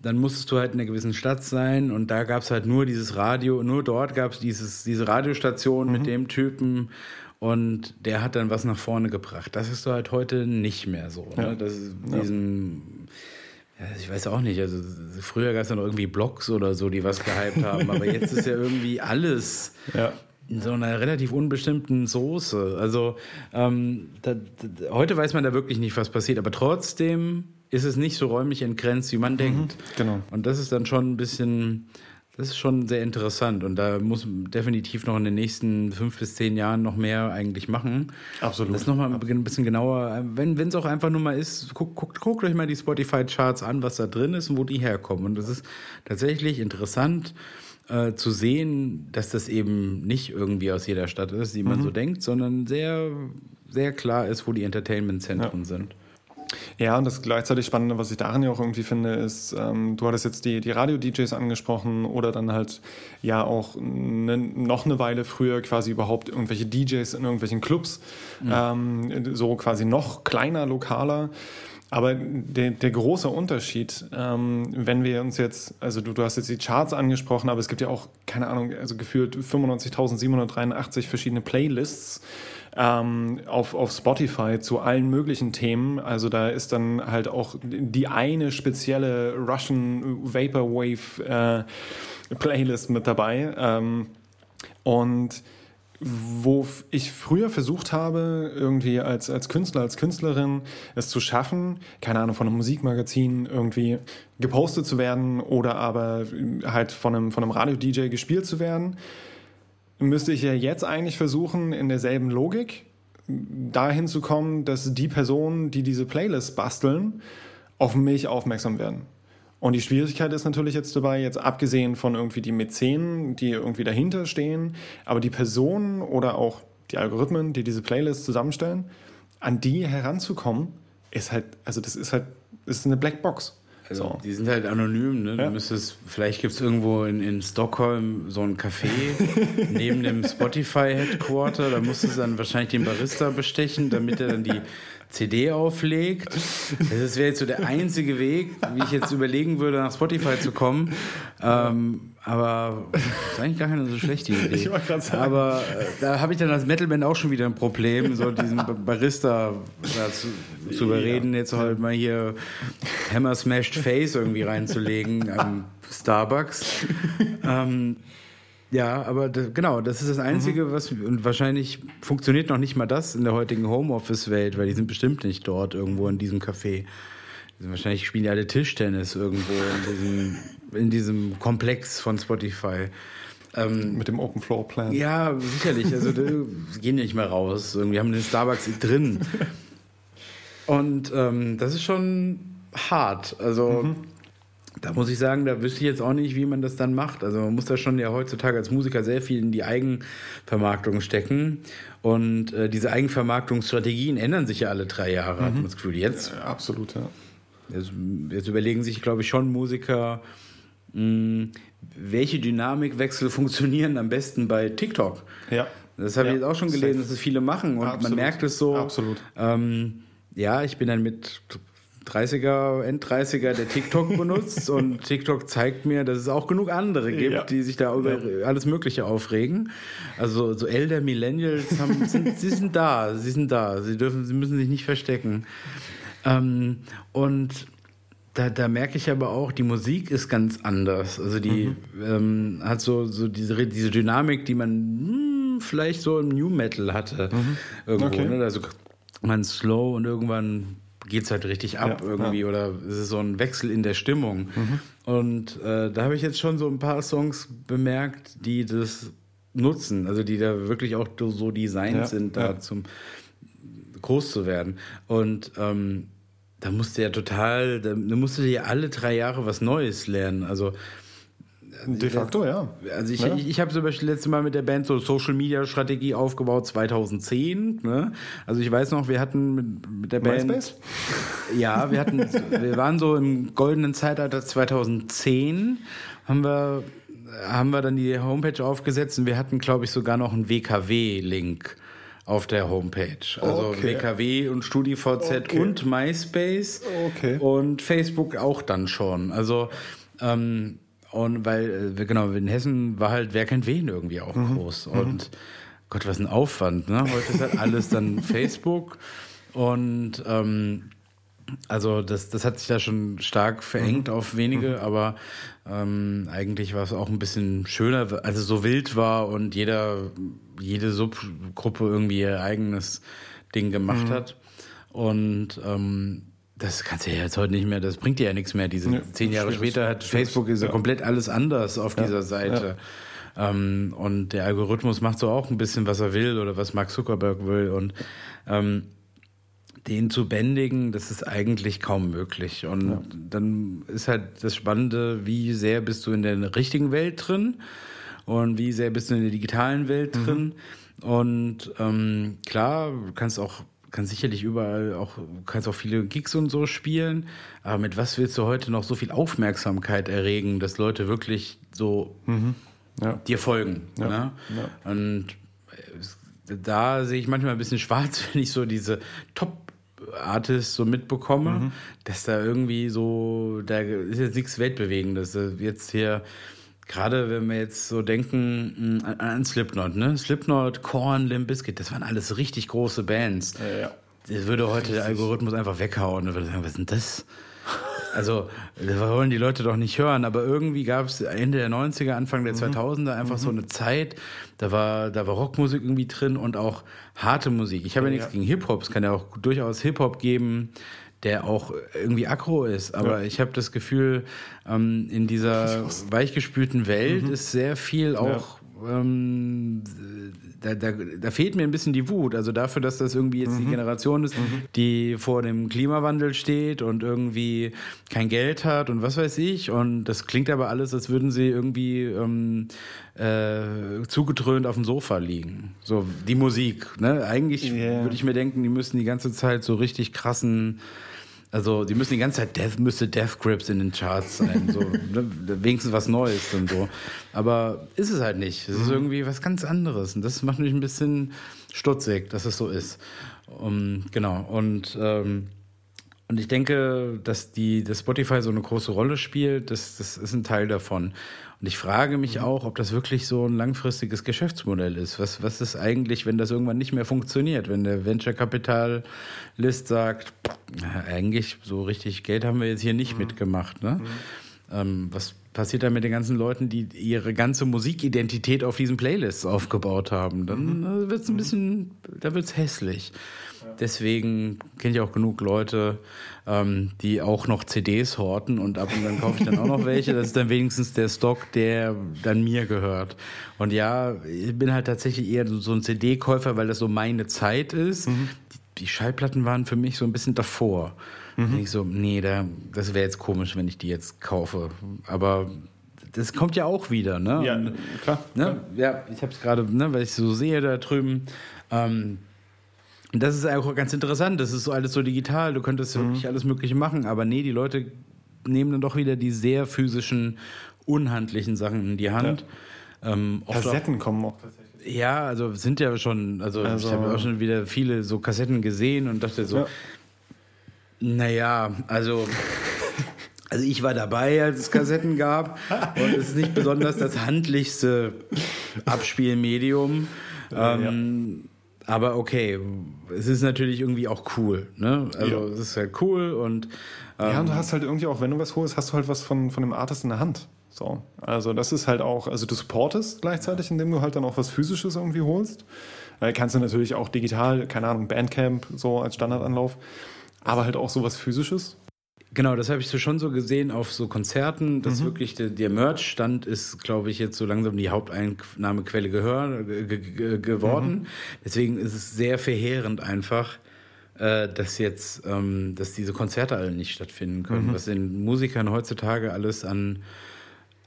dann musstest du halt in einer gewissen Stadt sein und da gab es halt nur dieses Radio, nur dort gab es diese Radiostation mhm. mit dem Typen und der hat dann was nach vorne gebracht. Das ist halt heute nicht mehr so. Ne? Ja. Ne? Das ist diesen, ja. ich weiß auch nicht, also früher gab es noch irgendwie Blogs oder so, die was gehypt haben, aber jetzt ist ja irgendwie alles ja in so einer relativ unbestimmten Soße. Also ähm, da, da, heute weiß man da wirklich nicht, was passiert, aber trotzdem ist es nicht so räumlich entgrenzt, wie man mhm, denkt. Genau. Und das ist dann schon ein bisschen, das ist schon sehr interessant und da muss definitiv noch in den nächsten fünf bis zehn Jahren noch mehr eigentlich machen. Absolut. Das nochmal ein bisschen genauer, wenn es auch einfach nur mal ist, guckt, guckt, guckt euch mal die Spotify-Charts an, was da drin ist und wo die herkommen. Und das ist tatsächlich interessant äh, zu sehen, dass das eben nicht irgendwie aus jeder Stadt ist, wie man mhm. so denkt, sondern sehr, sehr klar ist, wo die Entertainment-Zentren ja. sind. Ja, und das gleichzeitig Spannende, was ich daran ja auch irgendwie finde, ist, ähm, du hattest jetzt die, die Radio-DJs angesprochen oder dann halt ja auch ne, noch eine Weile früher quasi überhaupt irgendwelche DJs in irgendwelchen Clubs, mhm. ähm, so quasi noch kleiner, lokaler. Aber der, der große Unterschied, ähm, wenn wir uns jetzt, also du, du hast jetzt die Charts angesprochen, aber es gibt ja auch, keine Ahnung, also gefühlt 95.783 verschiedene Playlists ähm, auf, auf Spotify zu allen möglichen Themen. Also da ist dann halt auch die eine spezielle Russian Vaporwave äh, Playlist mit dabei. Ähm, und wo ich früher versucht habe, irgendwie als, als Künstler, als Künstlerin es zu schaffen, keine Ahnung, von einem Musikmagazin irgendwie gepostet zu werden oder aber halt von einem, von einem Radio-DJ gespielt zu werden, müsste ich ja jetzt eigentlich versuchen, in derselben Logik dahin zu kommen, dass die Personen, die diese Playlist basteln, auf mich aufmerksam werden. Und die Schwierigkeit ist natürlich jetzt dabei, jetzt abgesehen von irgendwie die Mäzenen, die irgendwie dahinter stehen, aber die Personen oder auch die Algorithmen, die diese Playlist zusammenstellen, an die heranzukommen, ist halt, also das ist halt, das ist eine Blackbox. Also so. die sind halt anonym, ne? Du ja. müsstest, vielleicht gibt es irgendwo in, in Stockholm so ein Café neben dem Spotify-Headquarter, da musst du dann wahrscheinlich den Barista bestechen, damit er dann die CD auflegt. Das wäre jetzt so der einzige Weg, wie ich jetzt überlegen würde, nach Spotify zu kommen. Ähm, aber das ist eigentlich gar keine so schlechte Idee. Ich sagen. Aber äh, da habe ich dann als Metalband auch schon wieder ein Problem, so diesen Barista zu, zu überreden, jetzt halt mal hier Hammer Smashed Face irgendwie reinzulegen am Starbucks. Ähm, ja, aber das, genau, das ist das Einzige, mhm. was und wahrscheinlich funktioniert noch nicht mal das in der heutigen Homeoffice-Welt, weil die sind bestimmt nicht dort irgendwo in diesem Café. Wahrscheinlich spielen die alle Tischtennis irgendwo in diesem, in diesem Komplex von Spotify. Ähm, Mit dem Open Floor Plan. Ja, sicherlich. Also die gehen nicht mehr raus. Irgendwie haben den Starbucks drin. Und ähm, das ist schon hart. Also mhm. Da muss ich sagen, da wüsste ich jetzt auch nicht, wie man das dann macht. Also man muss da schon ja heutzutage als Musiker sehr viel in die Eigenvermarktung stecken. Und äh, diese Eigenvermarktungsstrategien ändern sich ja alle drei Jahre, mhm. hat man das Gefühl. Jetzt. Ja, absolut, ja. Jetzt, jetzt, überlegen sich, glaube ich, schon Musiker, mh, hm, welche Dynamikwechsel funktionieren am besten bei TikTok. Ja. Das habe ja, ich jetzt auch schon gelesen, dass es viele machen und Absolut. man merkt es so. Absolut. Ähm, ja, ich bin dann mit 30er, End-30er, der TikTok benutzt und TikTok zeigt mir, dass es auch genug andere gibt, ja. die sich da über ja. alles Mögliche aufregen. Also so Elder Millennials haben, sind, sie sind da, sie sind da, sie dürfen, sie müssen sich nicht verstecken. Ähm, und da, da merke ich aber auch, die Musik ist ganz anders. Also die mhm. ähm, hat so, so diese, diese Dynamik, die man hm, vielleicht so im New Metal hatte. Mhm. Irgendwo. Okay. Ne? Also man slow und irgendwann geht es halt richtig ab ja, irgendwie ja. oder es ist so ein Wechsel in der Stimmung. Mhm. Und äh, da habe ich jetzt schon so ein paar Songs bemerkt, die das nutzen, also die da wirklich auch so designt ja, sind, da zum groß zu werden. Und ähm, da musste ja total, da, da musste ja alle drei Jahre was Neues lernen. Also De facto, ja. Also ich, Ja. ich, ich habe zum Beispiel letztes Mal mit der Band so Social Media Strategie aufgebaut 2010. Ne? Also ich weiß noch, wir hatten mit, mit der Band. MySpace? Ja, wir hatten, wir waren so im goldenen Zeitalter 2010. Haben wir, haben wir dann die Homepage aufgesetzt und wir hatten, glaube ich, sogar noch einen WKW-Link auf der Homepage. Also Okay. WKW und StudiVZ Okay. und MySpace Okay. und Facebook auch dann schon. Also ähm, und weil, äh, genau, in Hessen war halt Wer kennt wen irgendwie auch Mhm. groß. Und Gott, was ein Aufwand, ne? Heute ist halt alles dann Facebook. Und ähm, also das, das hat sich da schon stark verengt auf wenige, aber ähm, eigentlich war es auch ein bisschen schöner, als es so wild war und jeder, jede Subgruppe irgendwie ihr eigenes Ding gemacht hat. Und ähm, das kannst du ja jetzt heute nicht mehr, das bringt dir ja nichts mehr. Diese Nee, zehn Jahre später hat Facebook ist ja komplett alles anders auf dieser Seite. Ähm, und der Algorithmus macht so auch ein bisschen, was er will oder was Mark Zuckerberg will. Und ähm, den zu bändigen, das ist eigentlich kaum möglich. Und dann ist halt das Spannende, wie sehr bist du in der richtigen Welt drin und wie sehr bist du in der digitalen Welt drin. Und ähm, klar, du kannst auch kannst sicherlich überall auch kannst auch viele Gigs und so spielen, aber mit was willst du heute noch so viel Aufmerksamkeit erregen, dass Leute wirklich so Ja. dir folgen. Ja, Ne? Und äh, da sehe ich manchmal ein bisschen schwarz, wenn ich so diese Top-Artists so mitbekomme, dass da irgendwie so, da ist jetzt nichts Weltbewegendes. Jetzt hier, gerade wenn wir jetzt so denken mh, an, an Slipknot, ne? Slipknot, Korn, Limp Bizkit, das waren alles richtig große Bands. Ja. Das würde heute der Algorithmus einfach weghauen und würde sagen, was ist denn das? Also, das wollen die Leute doch nicht hören, aber irgendwie gab es Ende der 90er, Anfang der 2000er einfach so eine Zeit, da war, da war Rockmusik irgendwie drin und auch harte Musik. Ich habe ja nichts gegen Hip-Hop, es kann ja auch durchaus Hip-Hop geben, der auch irgendwie aggro ist, aber ich habe das Gefühl, ähm, in dieser weichgespülten Welt ist sehr viel auch ähm, da, da, da fehlt mir ein bisschen die Wut. Also dafür, dass das irgendwie jetzt die Generation ist, die vor dem Klimawandel steht und irgendwie kein Geld hat und was weiß ich. Und das klingt aber alles, als würden sie irgendwie ähm, äh, zugedröhnt auf dem Sofa liegen. So die Musik. Ne? Eigentlich Yeah. würde ich mir denken, die müssen die ganze Zeit so richtig krassen also die müssen die ganze Zeit Death, müsste Death Grips in den Charts sein, so ne? wenigstens was Neues und so. Aber ist es halt nicht. Es ist irgendwie was ganz anderes und das macht mich ein bisschen stutzig, dass es so ist. Um, genau und ähm, und ich denke, dass die dass Spotify so eine große Rolle spielt, das, das ist ein Teil davon. Und ich frage mich auch, ob das wirklich so ein langfristiges Geschäftsmodell ist. Was, was ist eigentlich, wenn das irgendwann nicht mehr funktioniert? Wenn der Venture Capitalist sagt, "Na, eigentlich so richtig Geld haben wir jetzt hier nicht mitgemacht. Ne? Ähm, was passiert da mit den ganzen Leuten, die ihre ganze Musikidentität auf diesen Playlists aufgebaut haben? Dann wird es ein bisschen, da wird es hässlich. Deswegen kenne ich auch genug Leute, ähm, die auch noch CDs horten und ab und dann kaufe ich dann auch noch welche. Das ist dann wenigstens der Stock, der dann mir gehört. Und ja, ich bin halt tatsächlich eher so ein CD-Käufer, weil das so meine Zeit ist. Die, die Schallplatten waren für mich so ein bisschen davor. Und ich so, nee, da, das wäre jetzt komisch, wenn ich die jetzt kaufe. Aber das kommt ja auch wieder, ne? Ja, klar. Ne? Ja, ich habe es gerade, ne, weil ich so sehe da drüben. Ähm, das ist auch ganz interessant. Das ist so alles so digital. Du könntest Mhm. wirklich alles Mögliche machen. Aber nee, die Leute nehmen dann doch wieder die sehr physischen, unhandlichen Sachen in die Hand. Ähm, oft auch- Kassetten kommen auch tatsächlich. ja, also sind ja schon, also, Also- ich habe auch schon wieder viele so Kassetten gesehen und dachte so, Ja. naja, also, also ich war dabei, als es Kassetten gab und es ist nicht besonders das handlichste Abspielmedium. Ähm, Aber okay, es ist natürlich irgendwie auch cool. Ne? Also Ja. es ist halt cool und Ja, und du hast halt irgendwie auch, wenn du was holst, hast du halt was von, von dem Artist in der Hand. So. Also das ist halt auch, also du supportest gleichzeitig, indem du halt dann auch was Physisches irgendwie holst. Äh, kannst du natürlich auch digital, keine Ahnung, Bandcamp so als Standardanlauf, aber halt auch sowas Physisches. Genau, das habe ich so schon so gesehen auf so Konzerten, dass wirklich der, der Merch-Stand ist, glaube ich, jetzt so langsam die Haupteinnahmequelle gehör, ge, ge, ge, geworden. Deswegen ist es sehr verheerend einfach, äh, dass jetzt, ähm, dass diese Konzerte alle nicht stattfinden können, mhm. was den Musikern heutzutage alles an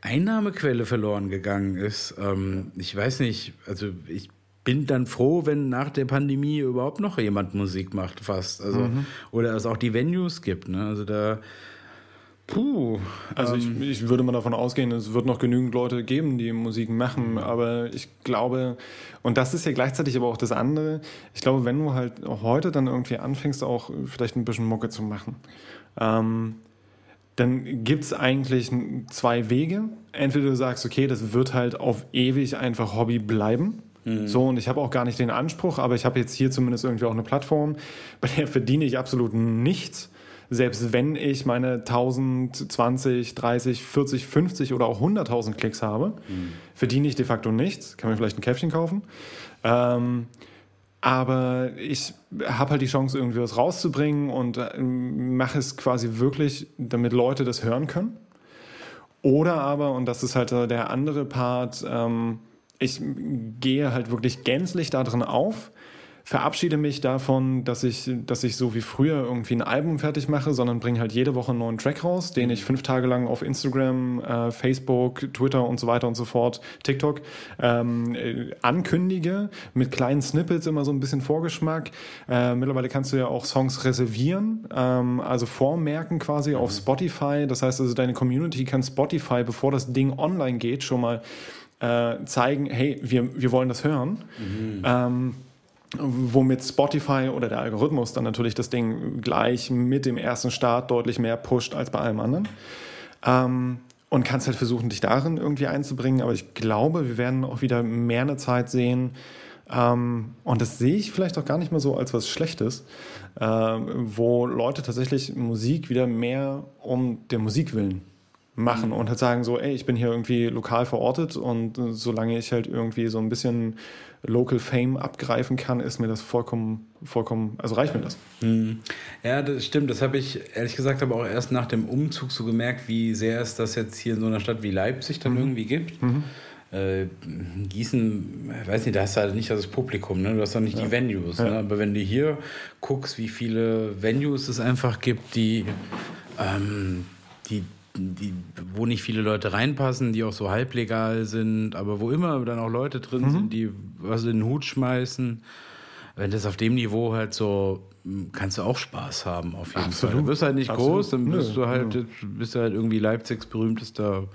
Einnahmequelle verloren gegangen ist. Ähm, ich weiß nicht, also ich bin dann froh, wenn nach der Pandemie überhaupt noch jemand Musik macht, fast. Also, mhm. Oder es auch die Venues gibt. Ne? Also da. Puh. Also ähm, ich, ich würde mal davon ausgehen, es wird noch genügend Leute geben, die Musik machen, aber ich glaube, und das ist ja gleichzeitig aber auch das andere, ich glaube, wenn du halt heute dann irgendwie anfängst, auch vielleicht ein bisschen Mucke zu machen, ähm, dann gibt es eigentlich zwei Wege. Entweder du sagst, okay, das wird halt auf ewig einfach Hobby bleiben. Mhm. So, und ich habe auch gar nicht den Anspruch, aber ich habe jetzt hier zumindest irgendwie auch eine Plattform, bei der verdiene ich absolut nichts. Selbst wenn ich meine 1000, 20, 30, 40, 50 oder auch 100.000 Klicks habe, mhm. verdiene ich de facto nichts. Kann mir vielleicht ein Käffchen kaufen. Ähm, aber ich habe halt die Chance, irgendwie was rauszubringen und äh, mache es quasi wirklich, damit Leute das hören können. Oder aber, und das ist halt der andere Part, ähm, ich gehe halt wirklich gänzlich da drin auf verabschiede mich davon, dass ich, dass ich so wie früher irgendwie ein Album fertig mache, sondern bringe halt jede Woche einen neuen Track raus, den ich fünf Tage lang auf Instagram, äh, Facebook, Twitter und so weiter und so fort, TikTok ähm, äh, ankündige, mit kleinen Snippets immer so ein bisschen Vorgeschmack. Äh, mittlerweile kannst du ja auch Songs reservieren, ähm, also vormerken quasi auf mhm. Spotify. Das heißt also, deine Community kann Spotify, bevor das Ding online geht, schon mal äh, zeigen, hey, wir, wir wollen das hören. Mhm. Ähm, womit Spotify oder der Algorithmus dann natürlich das Ding gleich mit dem ersten Start deutlich mehr pusht als bei allem anderen. Ähm, und kannst halt versuchen, dich darin irgendwie einzubringen. Aber ich glaube, wir werden auch wieder mehr eine Zeit sehen, ähm, und das sehe ich vielleicht auch gar nicht mehr so als was Schlechtes, äh, wo Leute tatsächlich Musik wieder mehr um der Musik willen machen mhm. und halt sagen so, ey, ich bin hier irgendwie lokal verortet und solange ich halt irgendwie so ein bisschen Local Fame abgreifen kann, ist mir das vollkommen, vollkommen, also reicht mir das. Mhm. Ja, das stimmt. Das habe ich ehrlich gesagt aber auch erst nach dem Umzug so gemerkt, wie sehr es das jetzt hier in so einer Stadt wie Leipzig dann mhm. irgendwie gibt. Mhm. Äh, Gießen, weiß nicht, da hast du halt nicht das Publikum, ne? du hast auch nicht ja. die Venues. Ja. Ne? Aber wenn du hier guckst, wie viele Venues es einfach gibt, die, ähm, die die, wo nicht viele Leute reinpassen, die auch so halblegal sind, aber wo immer dann auch Leute drin mhm. sind, die was in den Hut schmeißen. Wenn das auf dem Niveau halt so, kannst du auch Spaß haben, auf jeden Absolut. Fall. Du wirst halt nicht Absolut. groß, dann bist Nö. du halt, Nö. bist du halt irgendwie Leipzigs berühmtester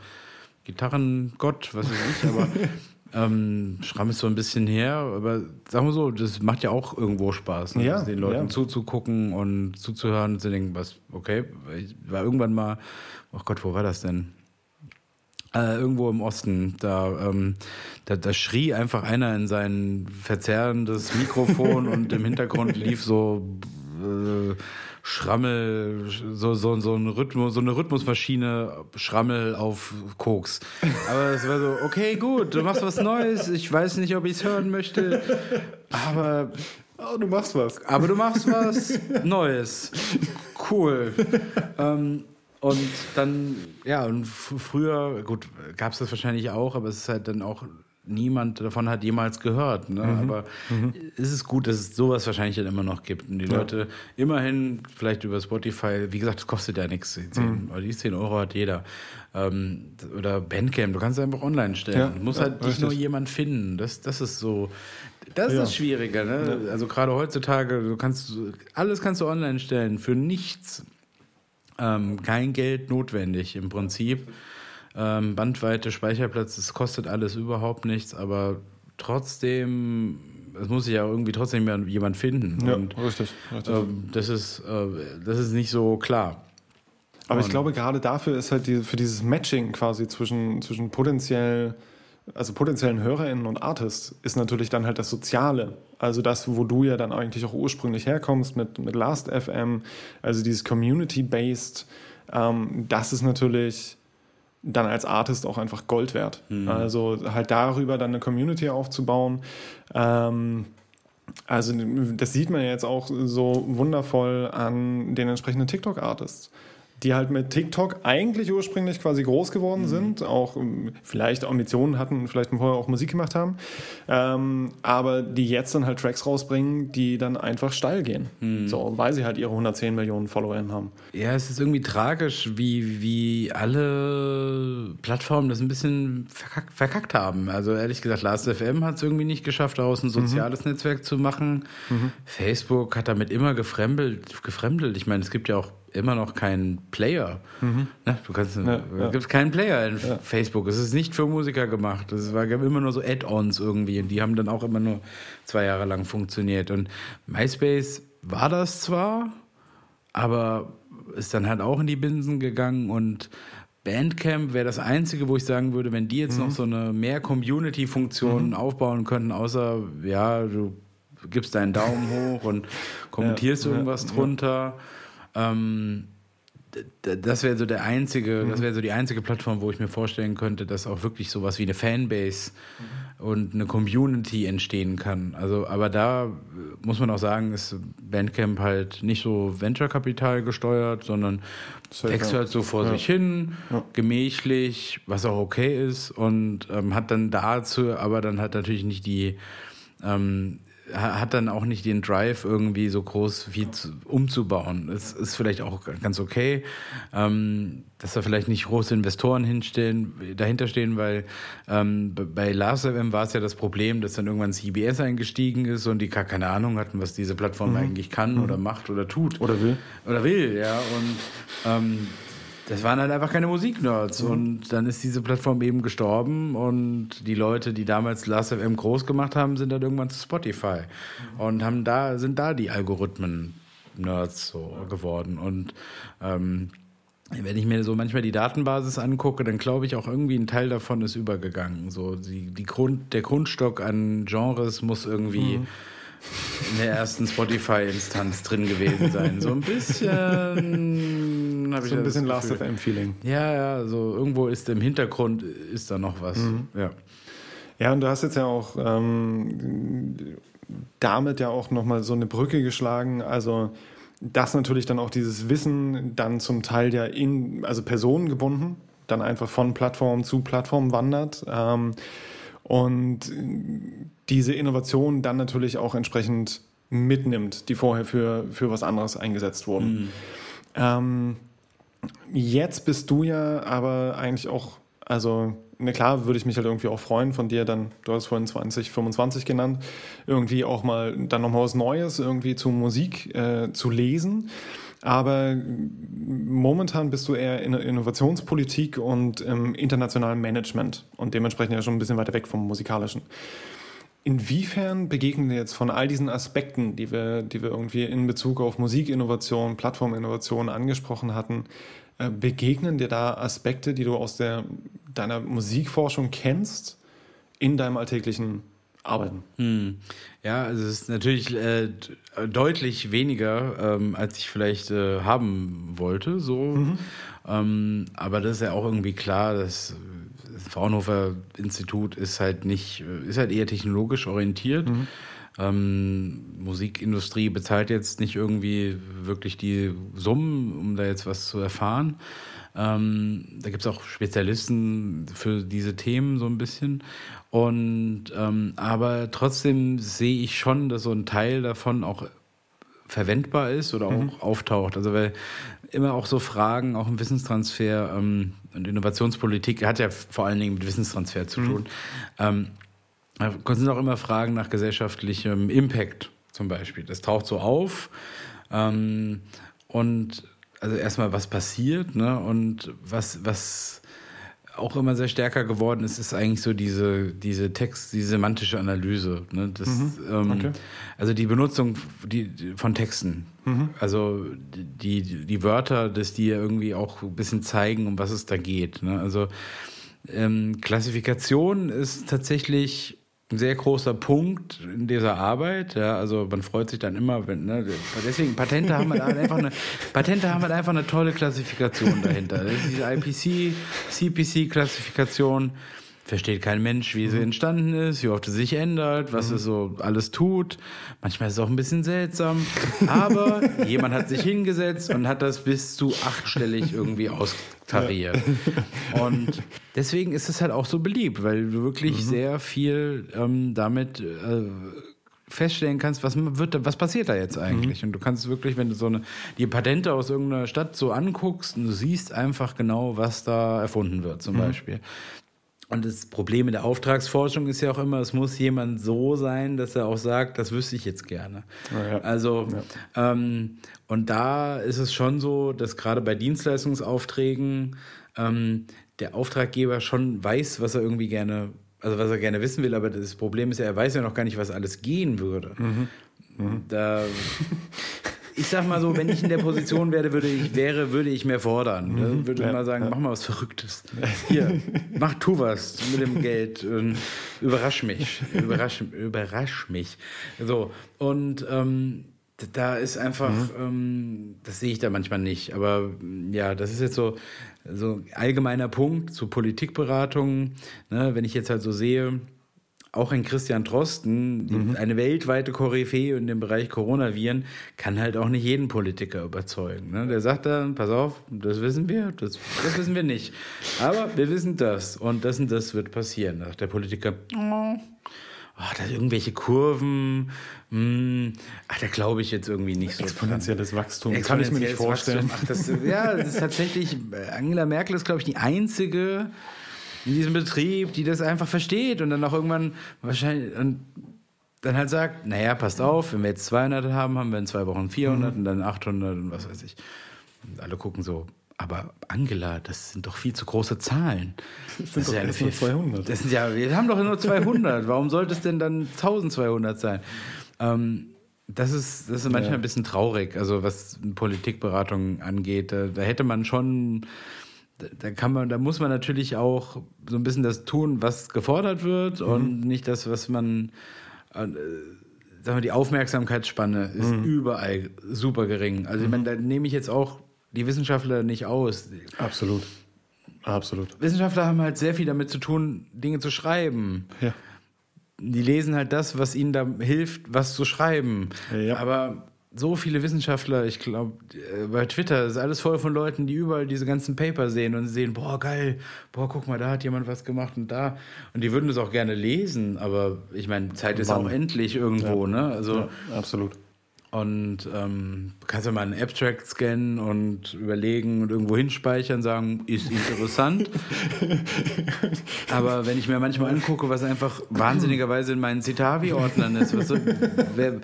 Gitarrengott, was weiß ich, aber ähm, Schramm ist so ein bisschen her, aber sagen wir so, das macht ja auch irgendwo Spaß, ne? ja, den Leuten ja. zuzugucken und zuzuhören und zu denken, was, okay, ich war irgendwann mal oh Gott, wo war das denn? Äh, irgendwo im Osten, da, ähm, da, da schrie einfach einer in sein verzerrendes Mikrofon und im Hintergrund lief so äh, Schrammel, so, so, so, ein Rhythmus, so eine Rhythmusmaschine, Schrammel auf Koks. Aber es war so, okay, gut, du machst was Neues, ich weiß nicht, ob ich es hören möchte, aber Oh, du machst was. Aber du machst was Neues. Cool. ähm, und dann, ja, und früher, gut, gab es das wahrscheinlich auch, aber es ist halt dann auch, niemand davon hat jemals gehört. Ne? Mhm. Aber mhm. es ist gut, dass es sowas wahrscheinlich dann immer noch gibt. Und die ja. Leute immerhin, vielleicht über Spotify, wie gesagt, das kostet ja nichts. Die 10, mhm. die 10 Euro hat jeder. Ähm, oder Bandcamp, du kannst es einfach online stellen. Ja. Du musst ja, halt nicht nur jemand finden. Das, das ist so. Das ist das Schwierige, ne? Also gerade heutzutage, du kannst alles kannst du online stellen für nichts. Ähm, kein Geld notwendig im Prinzip. Ähm, Bandweite, Speicherplatz, es kostet alles überhaupt nichts, aber trotzdem, es muss sich ja irgendwie trotzdem jemand finden. Ja, Und, richtig. richtig. Ähm, das, ist, äh, das ist nicht so klar. Aber Und ich glaube, gerade dafür ist halt die, für dieses Matching quasi zwischen, zwischen potenziell also potenziellen HörerInnen und Artists, ist natürlich dann halt das Soziale. Also das, wo du ja dann eigentlich auch ursprünglich herkommst mit, mit Last.fm, also dieses Community-Based, ähm, das ist natürlich dann als Artist auch einfach Gold wert. Mhm. Also halt darüber dann eine Community aufzubauen. Ähm, also das sieht man jetzt auch so wundervoll an den entsprechenden TikTok-Artists die halt mit TikTok eigentlich ursprünglich quasi groß geworden mhm. sind, auch ähm, vielleicht Ambitionen hatten, vielleicht vorher auch Musik gemacht haben, ähm, aber die jetzt dann halt Tracks rausbringen, die dann einfach steil gehen. Mhm. So, weil sie halt ihre 110 Millionen Follower haben. Ja, es ist irgendwie tragisch, wie, wie alle Plattformen das ein bisschen verkackt, verkackt haben. Also ehrlich gesagt, Last.fm hat es irgendwie nicht geschafft, daraus ein mhm. soziales mhm. Netzwerk zu machen. Mhm. Facebook hat damit immer gefremdelt. gefremdelt. Ich meine, es gibt ja auch immer noch keinen Player. Mhm. Ne? Du kannst, ja, ja. gibt keinen Player in ja. Facebook. Es ist nicht für Musiker gemacht. Es war immer nur so Add-ons irgendwie und die haben dann auch immer nur zwei Jahre lang funktioniert. Und MySpace war das zwar, aber ist dann halt auch in die Binsen gegangen und Bandcamp wäre das Einzige, wo ich sagen würde, wenn die jetzt mhm. noch so eine mehr Community-Funktion mhm. aufbauen könnten, außer, ja, du gibst deinen Daumen hoch und kommentierst irgendwas drunter ähm, das wäre so der einzige, mhm. das wäre so die einzige Plattform, wo ich mir vorstellen könnte, dass auch wirklich sowas wie eine Fanbase mhm. und eine Community entstehen kann. Also, aber da muss man auch sagen, ist Bandcamp halt nicht so Venture-Kapital gesteuert, sondern wächst halt so vor ja. sich hin, ja. gemächlich, was auch okay ist und ähm, hat dann dazu, aber dann hat natürlich nicht die ähm, hat dann auch nicht den Drive, irgendwie so groß wie zu, umzubauen. Es ist vielleicht auch ganz okay, ähm, dass da vielleicht nicht große Investoren hinstellen, dahinter stehen, weil ähm, bei LastFM war es ja das Problem, dass dann irgendwann CBS eingestiegen ist und die gar keine Ahnung hatten, was diese Plattform mhm. eigentlich kann mhm. oder macht oder tut. Oder will. Oder will, ja. Und ähm, das waren halt einfach keine Musiknerds. Mhm. Und dann ist diese Plattform eben gestorben und die Leute, die damals Last.fm groß gemacht haben, sind dann irgendwann zu Spotify mhm. und haben da, sind da die Algorithmen-Nerds so geworden. Und ähm, wenn ich mir so manchmal die Datenbasis angucke, dann glaube ich auch irgendwie ein Teil davon ist übergegangen. So die, die Grund, der Grundstock an Genres muss irgendwie mhm in der ersten Spotify-Instanz drin gewesen sein. So ein bisschen. so ein bisschen Last FM-Feeling. Ja, ja, so irgendwo ist im Hintergrund ist da noch was. Mhm. Ja. Ja, und du hast jetzt ja auch ähm, damit ja auch nochmal so eine Brücke geschlagen. Also, dass natürlich dann auch dieses Wissen dann zum Teil ja in, also personengebunden, dann einfach von Plattform zu Plattform wandert. Ähm, und diese Innovation dann natürlich auch entsprechend mitnimmt, die vorher für, für was anderes eingesetzt wurden. Mhm. Ähm, jetzt bist du ja aber eigentlich auch, also na klar, würde ich mich halt irgendwie auch freuen von dir dann, du hast vorhin 2025 genannt, irgendwie auch mal dann nochmal was Neues irgendwie zu Musik äh, zu lesen. Aber momentan bist du eher in Innovationspolitik und im internationalen Management und dementsprechend ja schon ein bisschen weiter weg vom musikalischen. Inwiefern begegnen dir jetzt von all diesen Aspekten, die wir, die wir irgendwie in Bezug auf Musikinnovation, Plattforminnovation angesprochen hatten, äh, begegnen dir da Aspekte, die du aus der, deiner Musikforschung kennst, in deinem alltäglichen Arbeiten? Hm. Ja, also es ist natürlich äh, deutlich weniger, ähm, als ich vielleicht äh, haben wollte. So. Mhm. Ähm, aber das ist ja auch irgendwie klar, dass das Fraunhofer Institut ist halt nicht, ist halt eher technologisch orientiert. Mhm. Ähm, Musikindustrie bezahlt jetzt nicht irgendwie wirklich die Summen, um da jetzt was zu erfahren. Ähm, da gibt es auch Spezialisten für diese Themen so ein bisschen. Und ähm, aber trotzdem sehe ich schon, dass so ein Teil davon auch verwendbar ist oder auch mhm. auftaucht. Also weil immer auch so Fragen, auch im Wissenstransfer ähm, und Innovationspolitik hat ja vor allen Dingen mit Wissenstransfer zu mhm. tun. Mhm. Ähm, sind auch immer Fragen nach gesellschaftlichem Impact zum Beispiel. Das taucht so auf. Ähm, und also erstmal, was passiert, ne? Und was, was auch immer sehr stärker geworden ist, ist eigentlich so diese, diese Text, diese semantische Analyse. Ne? Das, mhm. ähm, okay. Also die Benutzung die, von Texten. Mhm. Also die, die Wörter, dass die irgendwie auch ein bisschen zeigen, um was es da geht. Ne? Also ähm, Klassifikation ist tatsächlich ein sehr großer Punkt in dieser Arbeit. Ja, also man freut sich dann immer, wenn, ne, deswegen Patente haben halt einfach eine Patente haben halt einfach eine tolle Klassifikation dahinter. Das ist diese IPC, CPC-Klassifikation. Versteht kein Mensch, wie sie entstanden ist, wie oft sie sich ändert, was es so alles tut. Manchmal ist es auch ein bisschen seltsam. Aber jemand hat sich hingesetzt und hat das bis zu achtstellig irgendwie austariert. Und deswegen ist es halt auch so beliebt, weil du wirklich sehr viel ähm, damit äh, feststellen kannst, was wird, da- was passiert da jetzt eigentlich? Und du kannst wirklich, wenn du so eine, die Patente aus irgendeiner Stadt so anguckst, und du siehst einfach genau, was da erfunden wird, zum Beispiel. Und das Problem in der Auftragsforschung ist ja auch immer, es muss jemand so sein, dass er auch sagt, das wüsste ich jetzt gerne. Ja, ja. Also, ähm, und da ist es schon so, dass gerade bei Dienstleistungsaufträgen ähm, der Auftraggeber schon weiß, was er irgendwie gerne, also was er gerne wissen will, aber das Problem ist ja, er weiß ja noch gar nicht, was alles gehen würde. Da, ich sag mal so, wenn ich in der Position wäre, würde ich, wäre, würde ich mehr fordern. Ne? Würde Ja, mal sagen, mach mal was Verrücktes. Hier, mach, tu was mit dem Geld. Und überrasch mich. Überrasch, überrasch mich. So, und ähm, da ist einfach, ähm, das sehe ich da manchmal nicht. Aber ja, das ist jetzt so, so allgemeiner Punkt zu Politikberatung. Ne? Wenn ich jetzt halt so sehe, auch ein Christian Drosten, die- eine weltweite Koryphäe in dem Bereich Coronaviren, kann halt auch nicht jeden Politiker überzeugen. Ne? Der sagt dann, pass auf, das wissen wir, das, das wissen wir nicht. Aber wir wissen das und das und das wird passieren. Da sagt der Politiker, oh, ach, da irgendwelche Kurven, hm, ach, da glaube ich jetzt irgendwie nicht so dran. Exponentielles Wachstum. Kann ich mir nicht vorstellen. Wachstum. Ach, das, ja, das ist tatsächlich, Angela Merkel ist, glaube ich, die einzige in diesem Betrieb, die das einfach versteht und dann auch irgendwann wahrscheinlich und dann halt sagt, naja, passt auf, wenn wir jetzt 200 haben, haben wir in zwei Wochen 400 und dann 800 und was weiß ich. Und alle gucken so, aber Angela, das sind doch viel zu große Zahlen. Das, sind doch erst nur 200. Das sind ja, wir haben doch nur 200. Warum sollte es denn dann 1200 sein? Ähm, das ist, das ist manchmal Ja. ein bisschen traurig, also was Politikberatung angeht. Da, da hätte man schon, da, kann man, da muss man natürlich auch so ein bisschen das tun, was gefordert wird Mhm. und nicht das, was man, äh, sagen wir, die Aufmerksamkeitsspanne ist Mhm. überall super gering. Also ich meine, da nehme ich jetzt auch die Wissenschaftler nicht aus. Absolut. Absolut. Wissenschaftler haben halt sehr viel damit zu tun, Dinge zu schreiben. Ja. Die lesen halt das, was ihnen da hilft, was zu schreiben. Ja. Aber so viele Wissenschaftler, ich glaube, bei Twitter ist alles voll von Leuten, die überall diese ganzen Paper sehen und sehen, boah, geil, boah, guck mal, da hat jemand was gemacht und da. Und die würden das auch gerne lesen, aber ich meine, Zeit ist auch endlich irgendwo, ne? Also, ja, absolut. Und ähm, du kannst ja mal einen Abstract scannen und überlegen und irgendwo hinspeichern, sagen, ist interessant. Aber wenn ich mir manchmal angucke, was einfach wahnsinnigerweise in meinen Citavi-Ordnern ist, was so, wer,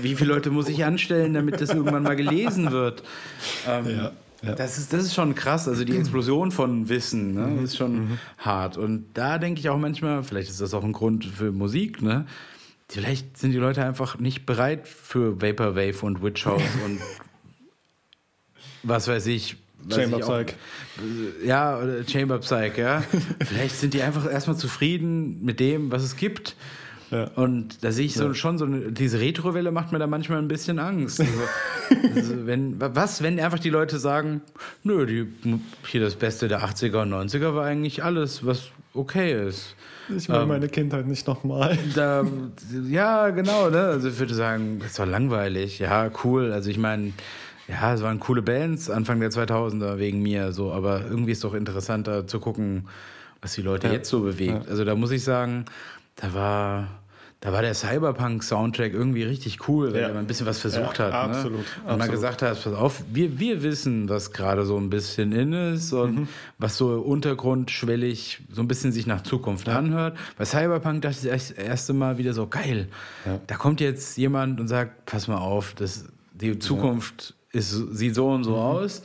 wie viele Leute muss ich anstellen, damit das irgendwann mal gelesen wird? Ähm, Ja, ja. Das, ist, das ist schon krass. Also die Explosion von Wissen ne, ist schon hart. Und da denke ich auch manchmal, vielleicht ist das auch ein Grund für Musik, ne? Vielleicht sind die Leute einfach nicht bereit für Vaporwave und Witch House und was weiß ich. was Chamber ich auch- Psych. Ja, Chamber Psych, ja. Vielleicht sind die einfach erstmal zufrieden mit dem, was es gibt. Ja. Und da sehe ich so, schon so eine, diese Retrowelle macht mir da manchmal ein bisschen Angst. Also, also wenn, was, wenn einfach die Leute sagen, nö, die, hier das Beste der 80er und 90er war eigentlich alles, was okay ist. Ich will Ähm, meine Kindheit nicht nochmal. Ja, genau, ne? Also ich würde sagen, das war langweilig. Ja, cool. Also ich meine, ja, es waren coole Bands Anfang der 2000er wegen mir, so, aber irgendwie ist doch interessanter zu gucken, was die Leute Ja. jetzt so bewegt. Ja. Also da muss ich sagen, da war, da war der Cyberpunk-Soundtrack irgendwie richtig cool, weil Ja. er ein bisschen was versucht Ja, hat. absolut, Ne? Und absolut. gesagt hat, pass auf, wir, wir wissen, was gerade so ein bisschen in ist und Mhm. was so untergrundschwellig so ein bisschen sich nach Zukunft anhört. Bei Cyberpunk dachte ich das erste Mal wieder so, geil, Ja. da kommt jetzt jemand und sagt, pass mal auf, das, die Zukunft ist, sieht so und so Mhm. aus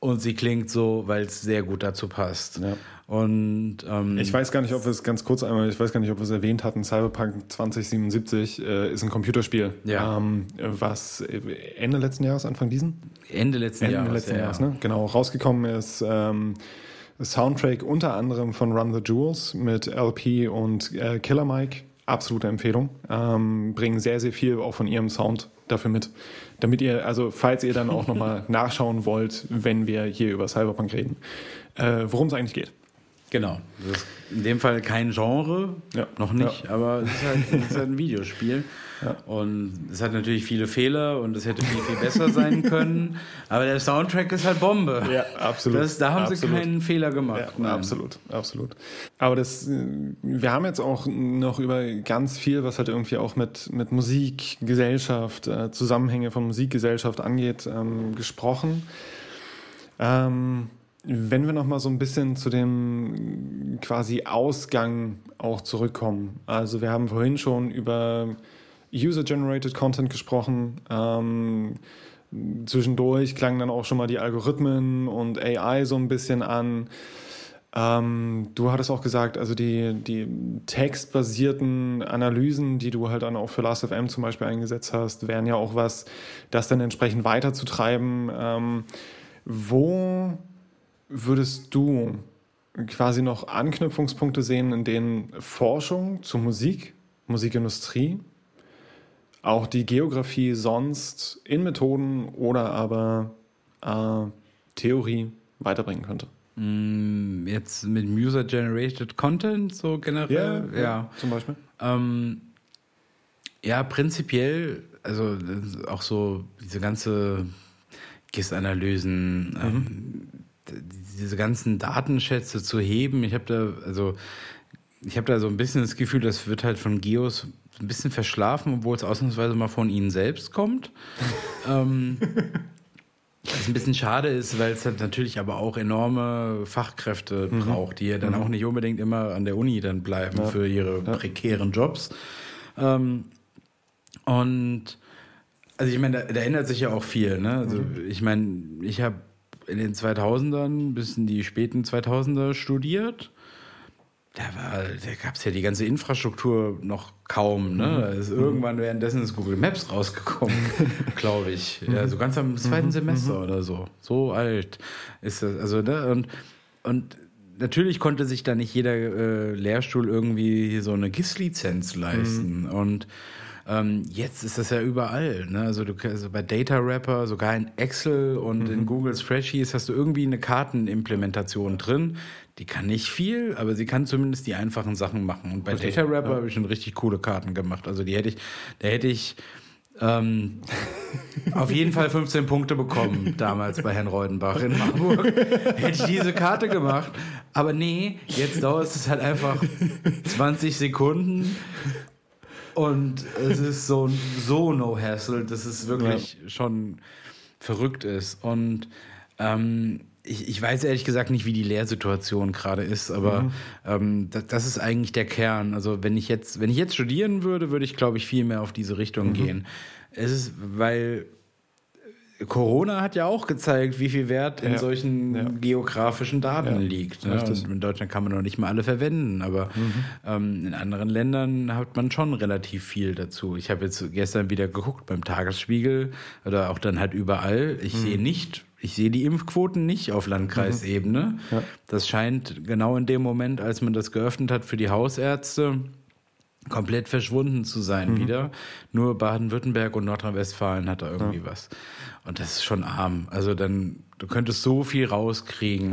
und sie klingt so, weil es sehr gut dazu passt. Und ähm, Ich weiß gar nicht, ob wir es ganz kurz einmal, ich weiß gar nicht, ob wir es erwähnt hatten. Cyberpunk 2077 äh, ist ein Computerspiel, Ja. ähm, was Ende letzten Jahres, Anfang diesen? Ende letzten Ende Jahres. letzten ja, Jahres, ja. ne? Genau, rausgekommen ist ähm, Soundtrack unter anderem von Run the Jewels mit LP und äh, Killer Mike. Absolute Empfehlung. Ähm, bringen sehr, sehr viel auch von ihrem Sound dafür mit. Damit ihr, also falls ihr dann auch nochmal nachschauen wollt, wenn wir hier über Cyberpunk reden, äh, worum es eigentlich geht. Genau. Das ist in dem Fall kein Genre, Ja. noch nicht, Ja. aber es ist, halt, es ist halt ein Videospiel. Und es hat natürlich viele Fehler und es hätte viel, viel besser sein können. Aber der Soundtrack ist halt Bombe. Ja, absolut. Das, da haben sie Absolut. keinen Fehler gemacht. Ja, absolut, absolut. Aber das, wir haben jetzt auch noch über ganz viel, was halt irgendwie auch mit, mit Musik, Gesellschaft, äh, Zusammenhänge von Musikgesellschaft angeht, ähm, gesprochen. Ähm, wenn wir noch mal so ein bisschen zu dem quasi Ausgang auch zurückkommen. Also wir haben vorhin schon über User-Generated Content gesprochen. Ähm, zwischendurch klangen dann auch schon mal die Algorithmen und AI so ein bisschen an. Ähm, du hattest auch gesagt, also die, die textbasierten Analysen, die du halt dann auch für Last.fm zum Beispiel eingesetzt hast, wären ja auch was, das dann entsprechend weiterzutreiben. Ähm, wo würdest du quasi noch Anknüpfungspunkte sehen, in denen Forschung zur Musik, Musikindustrie, auch die Geografie sonst in Methoden oder aber äh, Theorie weiterbringen könnte? Mm, Jetzt mit User-Generated Content so generell? ja. Zum Beispiel. Ähm, ja, prinzipiell, also auch so diese ganze GIS-Analysen, ähm, d- diese ganzen Datenschätze zu heben. Ich habe da, also ich habe da so ein bisschen das Gefühl, das wird halt von Geos ein bisschen verschlafen, obwohl es ausnahmsweise mal von ihnen selbst kommt. ähm, was ein bisschen schade ist, weil es halt natürlich aber auch enorme Fachkräfte braucht, die ja dann auch nicht unbedingt immer an der Uni dann bleiben für ihre prekären Jobs. Ähm, und also ich meine, da, da ändert sich ja auch viel. Ne? Also ich meine, ich habe in den 2000ern bis in die späten 2000er studiert. Da, war, da gab es ja die ganze Infrastruktur noch kaum. Ne? Da ist irgendwann währenddessen ist Google Maps rausgekommen, glaube ich. Ja, so ganz am zweiten Semester oder so. So alt ist das. Also, ne? und, und natürlich konnte sich da nicht jeder äh, Lehrstuhl irgendwie so eine GIS-Lizenz leisten. Und ähm, jetzt ist das ja überall. Ne? Also, du, also bei Data Wrapper, sogar in Excel und in Google Spreadsheets hast du irgendwie eine Kartenimplementation drin. Die kann nicht viel, aber sie kann zumindest die einfachen Sachen machen. Und bei Data Wrapper habe ich schon richtig coole Karten gemacht. Also die hätte ich, da hätte ich ähm, auf jeden Fall 15 Punkte bekommen, damals bei Herrn Reudenbach in Marburg. Hätte ich diese Karte gemacht. Aber nee, jetzt dauert es halt einfach 20 Sekunden. Und es ist so, so no hassle, dass es wirklich schon verrückt ist. Und ähm, ich, ich weiß ehrlich gesagt nicht, wie die Lehrsituation gerade ist, aber ähm, das, das ist eigentlich der Kern. Also wenn ich jetzt, wenn ich jetzt studieren würde, würde ich, glaube ich, viel mehr auf diese Richtung gehen. Es ist, weil Corona hat ja auch gezeigt, wie viel Wert in Ja. solchen Ja. geografischen Daten Ja. liegt. Ne? In Deutschland kann man noch nicht mal alle verwenden, aber ähm, in anderen Ländern hat man schon relativ viel dazu. Ich habe jetzt gestern wieder geguckt beim Tagesspiegel oder auch dann halt überall. Ich sehe nicht, ich sehe die Impfquoten nicht auf Landkreisebene. Das scheint genau in dem Moment, als man das geöffnet hat für die Hausärzte, komplett verschwunden zu sein wieder. Nur Baden-Württemberg und Nordrhein-Westfalen hat da irgendwie was. Und das ist schon arm. Also dann, du könntest so viel rauskriegen.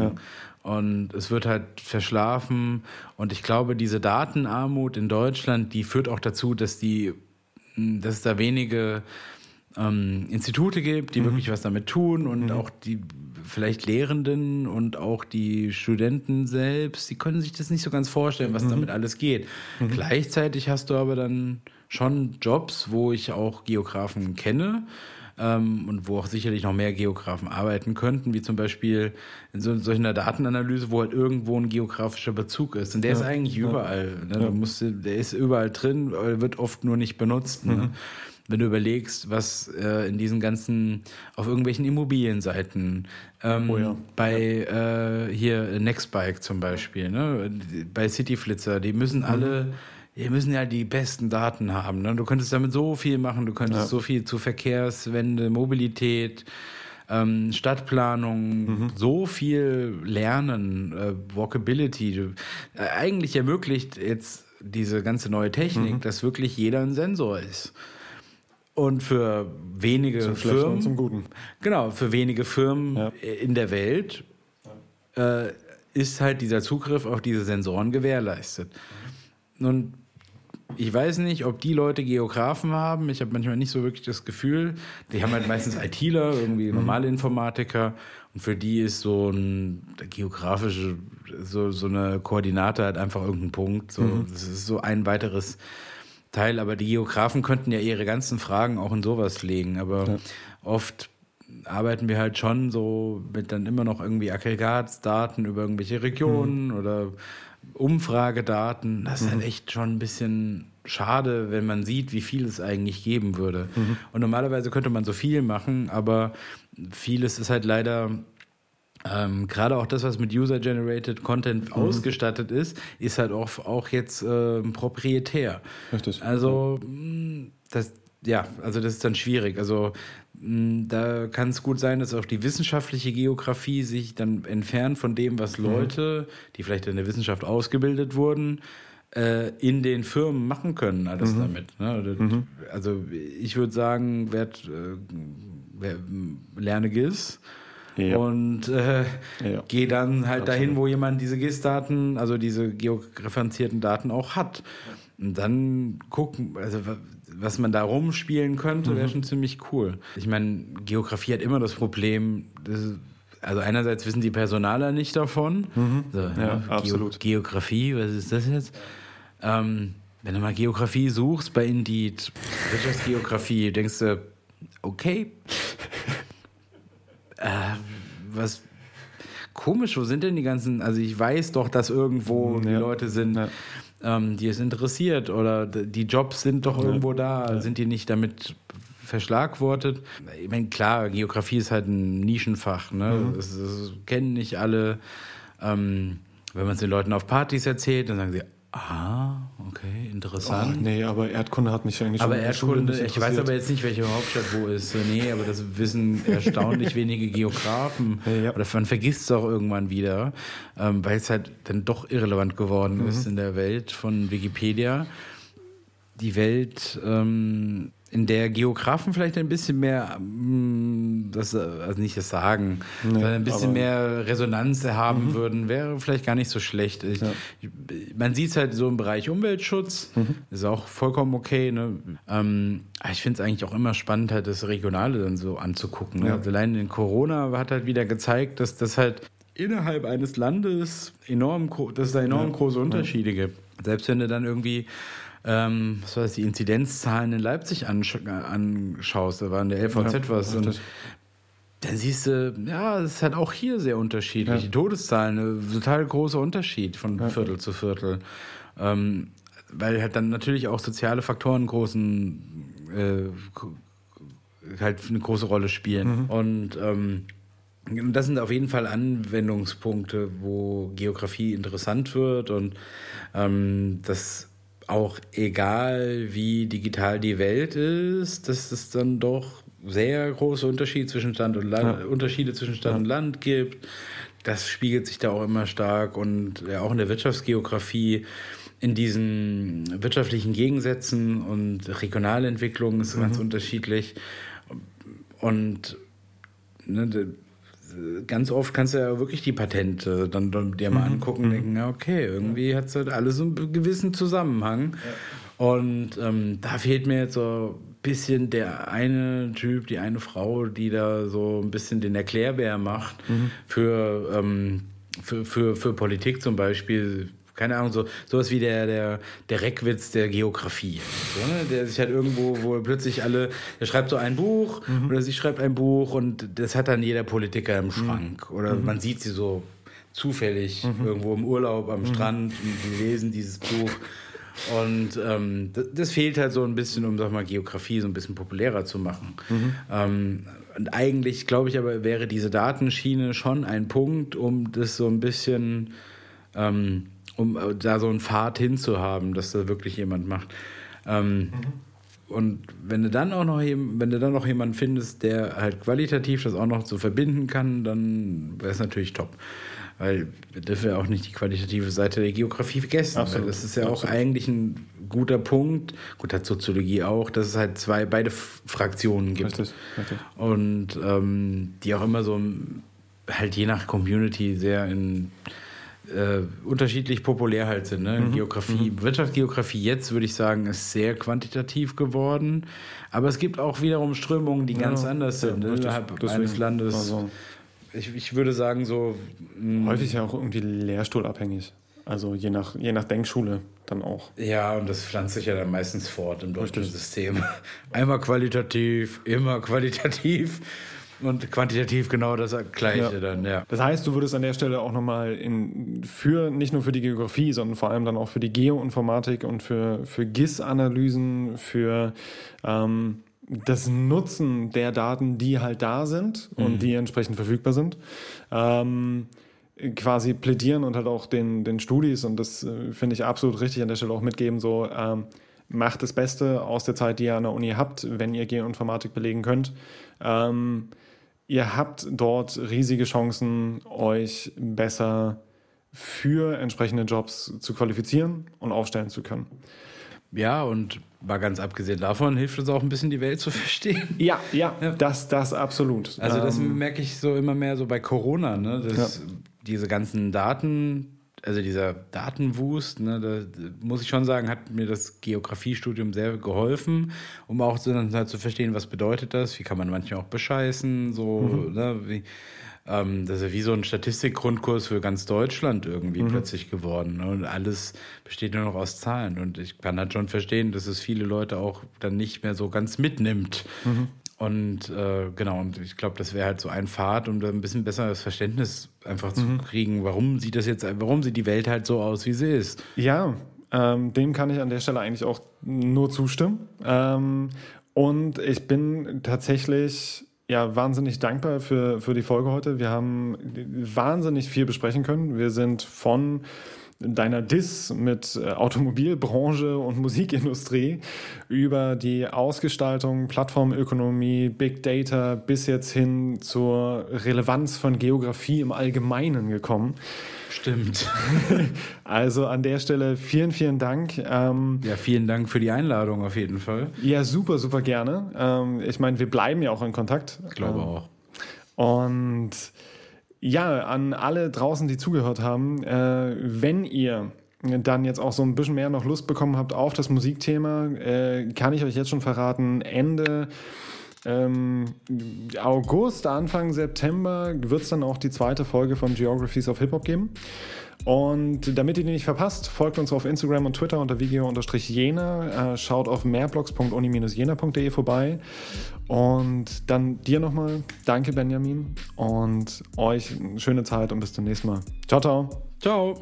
Und es wird halt verschlafen. Und ich glaube, diese Datenarmut in Deutschland, die führt auch dazu, dass die, dass es da wenige ähm, Institute gibt, die wirklich was damit tun und auch die vielleicht Lehrenden und auch die Studenten selbst, die können sich das nicht so ganz vorstellen, was damit alles geht. Gleichzeitig hast du aber dann schon Jobs, wo ich auch Geografen kenne ähm, und wo auch sicherlich noch mehr Geografen arbeiten könnten, wie zum Beispiel in so, solch einer Datenanalyse, wo halt irgendwo ein geografischer Bezug ist. Und der ist eigentlich überall. Ne? Du musst, der ist überall drin, aber wird oft nur nicht benutzt. Ne? Wenn du überlegst, was äh, in diesen ganzen, auf irgendwelchen Immobilienseiten, ähm, Oh ja. bei äh, hier Nextbike zum Beispiel, ne? bei Cityflitzer, die müssen alle, die müssen ja die besten Daten haben. Ne? Du könntest damit so viel machen, du könntest Ja. so viel zu Verkehrswende, Mobilität, ähm, Stadtplanung, so viel lernen, äh, Walkability. Äh, eigentlich ermöglicht jetzt diese ganze neue Technik, dass wirklich jeder ein Sensor ist. Und für wenige Zum Firmen, und zum Guten. genau, für wenige Firmen Ja. in der Welt äh, ist halt dieser Zugriff auf diese Sensoren gewährleistet. Nun, ich weiß nicht, ob die Leute Geografen haben. Ich habe manchmal nicht so wirklich das Gefühl. Die haben halt meistens ITler, irgendwie mhm. normale Informatiker. Und für die ist so ein geografische, so, so eine Koordinate halt einfach irgendein Punkt. So, mhm. Das ist so ein weiteres Teil. Aber die Geografen könnten ja ihre ganzen Fragen auch in sowas legen. Aber ja. oft arbeiten wir halt schon so mit dann immer noch irgendwie Aggregatsdaten über irgendwelche Regionen mhm. oder Umfragedaten. Das ist halt mhm. halt echt schon ein bisschen schade, wenn man sieht, wie viel es eigentlich geben würde. Mhm. Und normalerweise könnte man so viel machen, aber vieles ist halt leider ähm, Gerade auch das, was mit User-Generated Content mhm. ausgestattet ist, ist halt auch, auch jetzt äh, proprietär. Richtig. Also, mm, das, ja, also das ist dann schwierig. Also da kann es gut sein, dass auch die wissenschaftliche Geografie sich dann entfernt von dem, was mhm. Leute, die vielleicht in der Wissenschaft ausgebildet wurden, äh, in den Firmen machen können, alles mhm. damit. Ne? Mhm. Also ich würde sagen, werd, äh, wer, lerne GIS. Ja. Und äh, ja. gehe dann halt Absolut. dahin, wo jemand diese GIS-Daten, also diese georeferenzierten Daten auch hat. Und dann gucken, also was man da rumspielen könnte, wäre mhm. schon ziemlich cool. Ich meine, Geografie hat immer das Problem, das also einerseits wissen die Personaler nicht davon. Mhm. So, ja, ja, absolut. Geografie, was ist das jetzt? Ähm, wenn du mal Geografie suchst bei Indeed, Wirtschaftsgeografie, denkst du, okay, äh, was komisch, wo sind denn die ganzen, also ich weiß doch, dass irgendwo ja. die Leute sind, ähm, die es interessiert oder die Jobs sind doch irgendwo da, sind die nicht damit verschlagwortet. Ich meine, klar, Geografie ist halt ein Nischenfach, ne? Mhm. Das, das, kennen nicht alle. Ähm, wenn man es den Leuten auf Partys erzählt, dann sagen sie, Ah, okay, interessant. Oh, nee, aber Erdkunde hat mich eigentlich aber Erdkunde, ich weiß aber jetzt nicht, welche Hauptstadt wo ist. Nee, aber das wissen erstaunlich wenige Geografen. Ja, ja. Oder man vergisst es auch irgendwann wieder, ähm, weil es halt dann doch irrelevant geworden mhm. ist in der Welt von Wikipedia. Die Welt ähm, in der Geografen vielleicht ein bisschen mehr, mm, das, also nicht das sagen, nee, ein bisschen mehr Resonanz haben mhm. würden, wäre vielleicht gar nicht so schlecht. Ich, ja. Man sieht es halt so im Bereich Umweltschutz, mhm. ist auch vollkommen okay. Ne? Ähm, ich finde es eigentlich auch immer spannend, halt das Regionale dann so anzugucken. Ne? Ja. Also allein in Corona hat halt wieder gezeigt, dass das halt innerhalb eines Landes enorm, dass es da enorm ja. große Unterschiede gibt. Selbst wenn du dann irgendwie ähm, was das, die Inzidenzzahlen in Leipzig ansch anschaust, da war in der LVZ ja, was. Und dann siehst du, ja, es ist halt auch hier sehr unterschiedlich. Ja. Die Todeszahlen, ein total großer Unterschied von ja. Viertel zu Viertel. Ähm, weil halt dann natürlich auch soziale Faktoren großen, äh, halt eine große Rolle spielen. Mhm. Und ähm, das sind auf jeden Fall Anwendungspunkte, wo Geografie interessant wird und ähm, das auch egal, wie digital die Welt ist, dass es dann doch sehr große Unterschiede zwischen Stadt und Land, ja. Unterschiede zwischen Stadt ja. und Land gibt. Das spiegelt sich da auch immer stark und ja, auch in der Wirtschaftsgeografie in diesen wirtschaftlichen Gegensätzen und Regionalentwicklung ist mhm. ganz unterschiedlich. Und ne, ganz oft kannst du ja wirklich die Patente dann, dann dir mal mhm. angucken und mhm. denken, ja, okay, irgendwie hat es halt alles einen gewissen Zusammenhang. Ja. Und ähm, da fehlt mir jetzt so ein bisschen der eine Typ, die eine Frau, die da so ein bisschen den Erklärbär macht mhm. für, ähm, für, für, für Politik zum Beispiel keine Ahnung, so sowas wie der, der, der Reckwitz der Geografie. So, ne? Der sich halt irgendwo, wo plötzlich alle, der schreibt so ein Buch mhm. oder sie schreibt ein Buch und das hat dann jeder Politiker im Schrank. Mhm. Oder mhm. man sieht sie so zufällig mhm. irgendwo im Urlaub am mhm. Strand und lesen dieses Buch. Und ähm, das, das, fehlt halt so ein bisschen, um sag mal, Geografie so ein bisschen populärer zu machen. Mhm. Ähm, und eigentlich, glaube ich, aber wäre diese Datenschiene schon ein Punkt, um das so ein bisschen ähm, um äh, da so einen Pfad hinzuhaben, dass da wirklich jemand macht. Ähm, mhm. Und wenn du dann auch noch wenn du dann noch jemanden findest, der halt qualitativ das auch noch so verbinden kann, dann wäre es natürlich top. Weil wir dürfen ja auch nicht die qualitative Seite der Geografie vergessen. Absolut. das ist ja Absolut. auch eigentlich ein guter Punkt. Gut, hat Soziologie auch, dass es halt zwei, beide Fraktionen gibt. Richtig, richtig. Und ähm, die auch immer so halt je nach Community sehr in äh, unterschiedlich populär halt sind. Ne? Mhm. Geografie, mhm. Wirtschaftsgeografie jetzt würde ich sagen, ist sehr quantitativ geworden. Aber es gibt auch wiederum Strömungen, die ja, ganz anders sind ja, ne? innerhalb eines Landes. Also. Ich, ich würde sagen, so. Mh, häufig ja auch irgendwie lehrstuhlabhängig. Also je nach, je nach Denkschule dann auch. Ja, und das pflanzt sich ja dann meistens fort im deutschen System. Einmal qualitativ, immer qualitativ. Und quantitativ genau das Gleiche ja. dann, ja. Das heißt, du würdest an der Stelle auch nochmal für, nicht nur für die Geografie, sondern vor allem dann auch für die Geoinformatik und für, für GIS-Analysen, für ähm, das Nutzen der Daten, die halt da sind und mhm. die entsprechend verfügbar sind, ähm, quasi plädieren und halt auch den, den Studis, und das äh, finde ich absolut richtig an der Stelle auch mitgeben, so ähm, macht das Beste aus der Zeit, die ihr an der Uni habt, wenn ihr Geoinformatik belegen könnt. Ähm, ihr habt dort riesige Chancen, euch besser für entsprechende Jobs zu qualifizieren und aufstellen zu können. Ja, und mal ganz abgesehen davon hilft uns auch ein bisschen die Welt zu verstehen. Ja, ja, ja. Das, das absolut. Also das ähm, merke ich so immer mehr so bei Corona, ne? Das, ja. Diese ganzen Daten, also dieser Datenwust, ne, da muss ich schon sagen, hat mir das Geografiestudium sehr geholfen, um auch so halt zu verstehen, was bedeutet das, wie kann man manchmal auch bescheißen, so, mhm. ne, wie, ähm, das ist ja wie so ein Statistikgrundkurs für ganz Deutschland irgendwie mhm. plötzlich geworden. Ne? Und alles besteht nur noch aus Zahlen. Und ich kann halt schon verstehen, dass es viele Leute auch dann nicht mehr so ganz mitnimmt. Mhm. Und äh, genau, und ich glaube, das wäre halt so ein Pfad, um da ein bisschen besseres Verständnis einfach zu mhm. kriegen, warum sieht das jetzt, warum sieht die Welt halt so aus, wie sie ist. Ja, ähm, dem kann ich an der Stelle eigentlich auch nur zustimmen. Ähm, und ich bin tatsächlich ja, wahnsinnig dankbar für, für die Folge heute. Wir haben wahnsinnig viel besprechen können. Wir sind von deiner Diss mit äh, Automobilbranche und Musikindustrie über die Ausgestaltung, Plattformökonomie, Big Data bis jetzt hin zur Relevanz von Geografie im Allgemeinen gekommen. Stimmt. Also an der Stelle vielen, vielen Dank. Ähm, ja, vielen Dank für die Einladung auf jeden Fall. Ja, super, super gerne. Ähm, ich meine, wir bleiben ja auch in Kontakt. Ich glaube ähm, auch. Und ja, an alle draußen, die zugehört haben, äh, wenn ihr dann jetzt auch so ein bisschen mehr noch Lust bekommen habt auf das Musikthema, äh, kann ich euch jetzt schon verraten, Ende ähm, August, Anfang September wird es dann auch die zweite Folge von Geographies of Hip-Hop geben. Und damit ihr die nicht verpasst, folgt uns auf Instagram und Twitter unter video-jena. Äh, schaut auf mehrblogs.uni-jena.de vorbei. Und dann dir nochmal danke, Benjamin. Und euch eine schöne Zeit und bis zum nächsten Mal. Ciao, ciao. Ciao.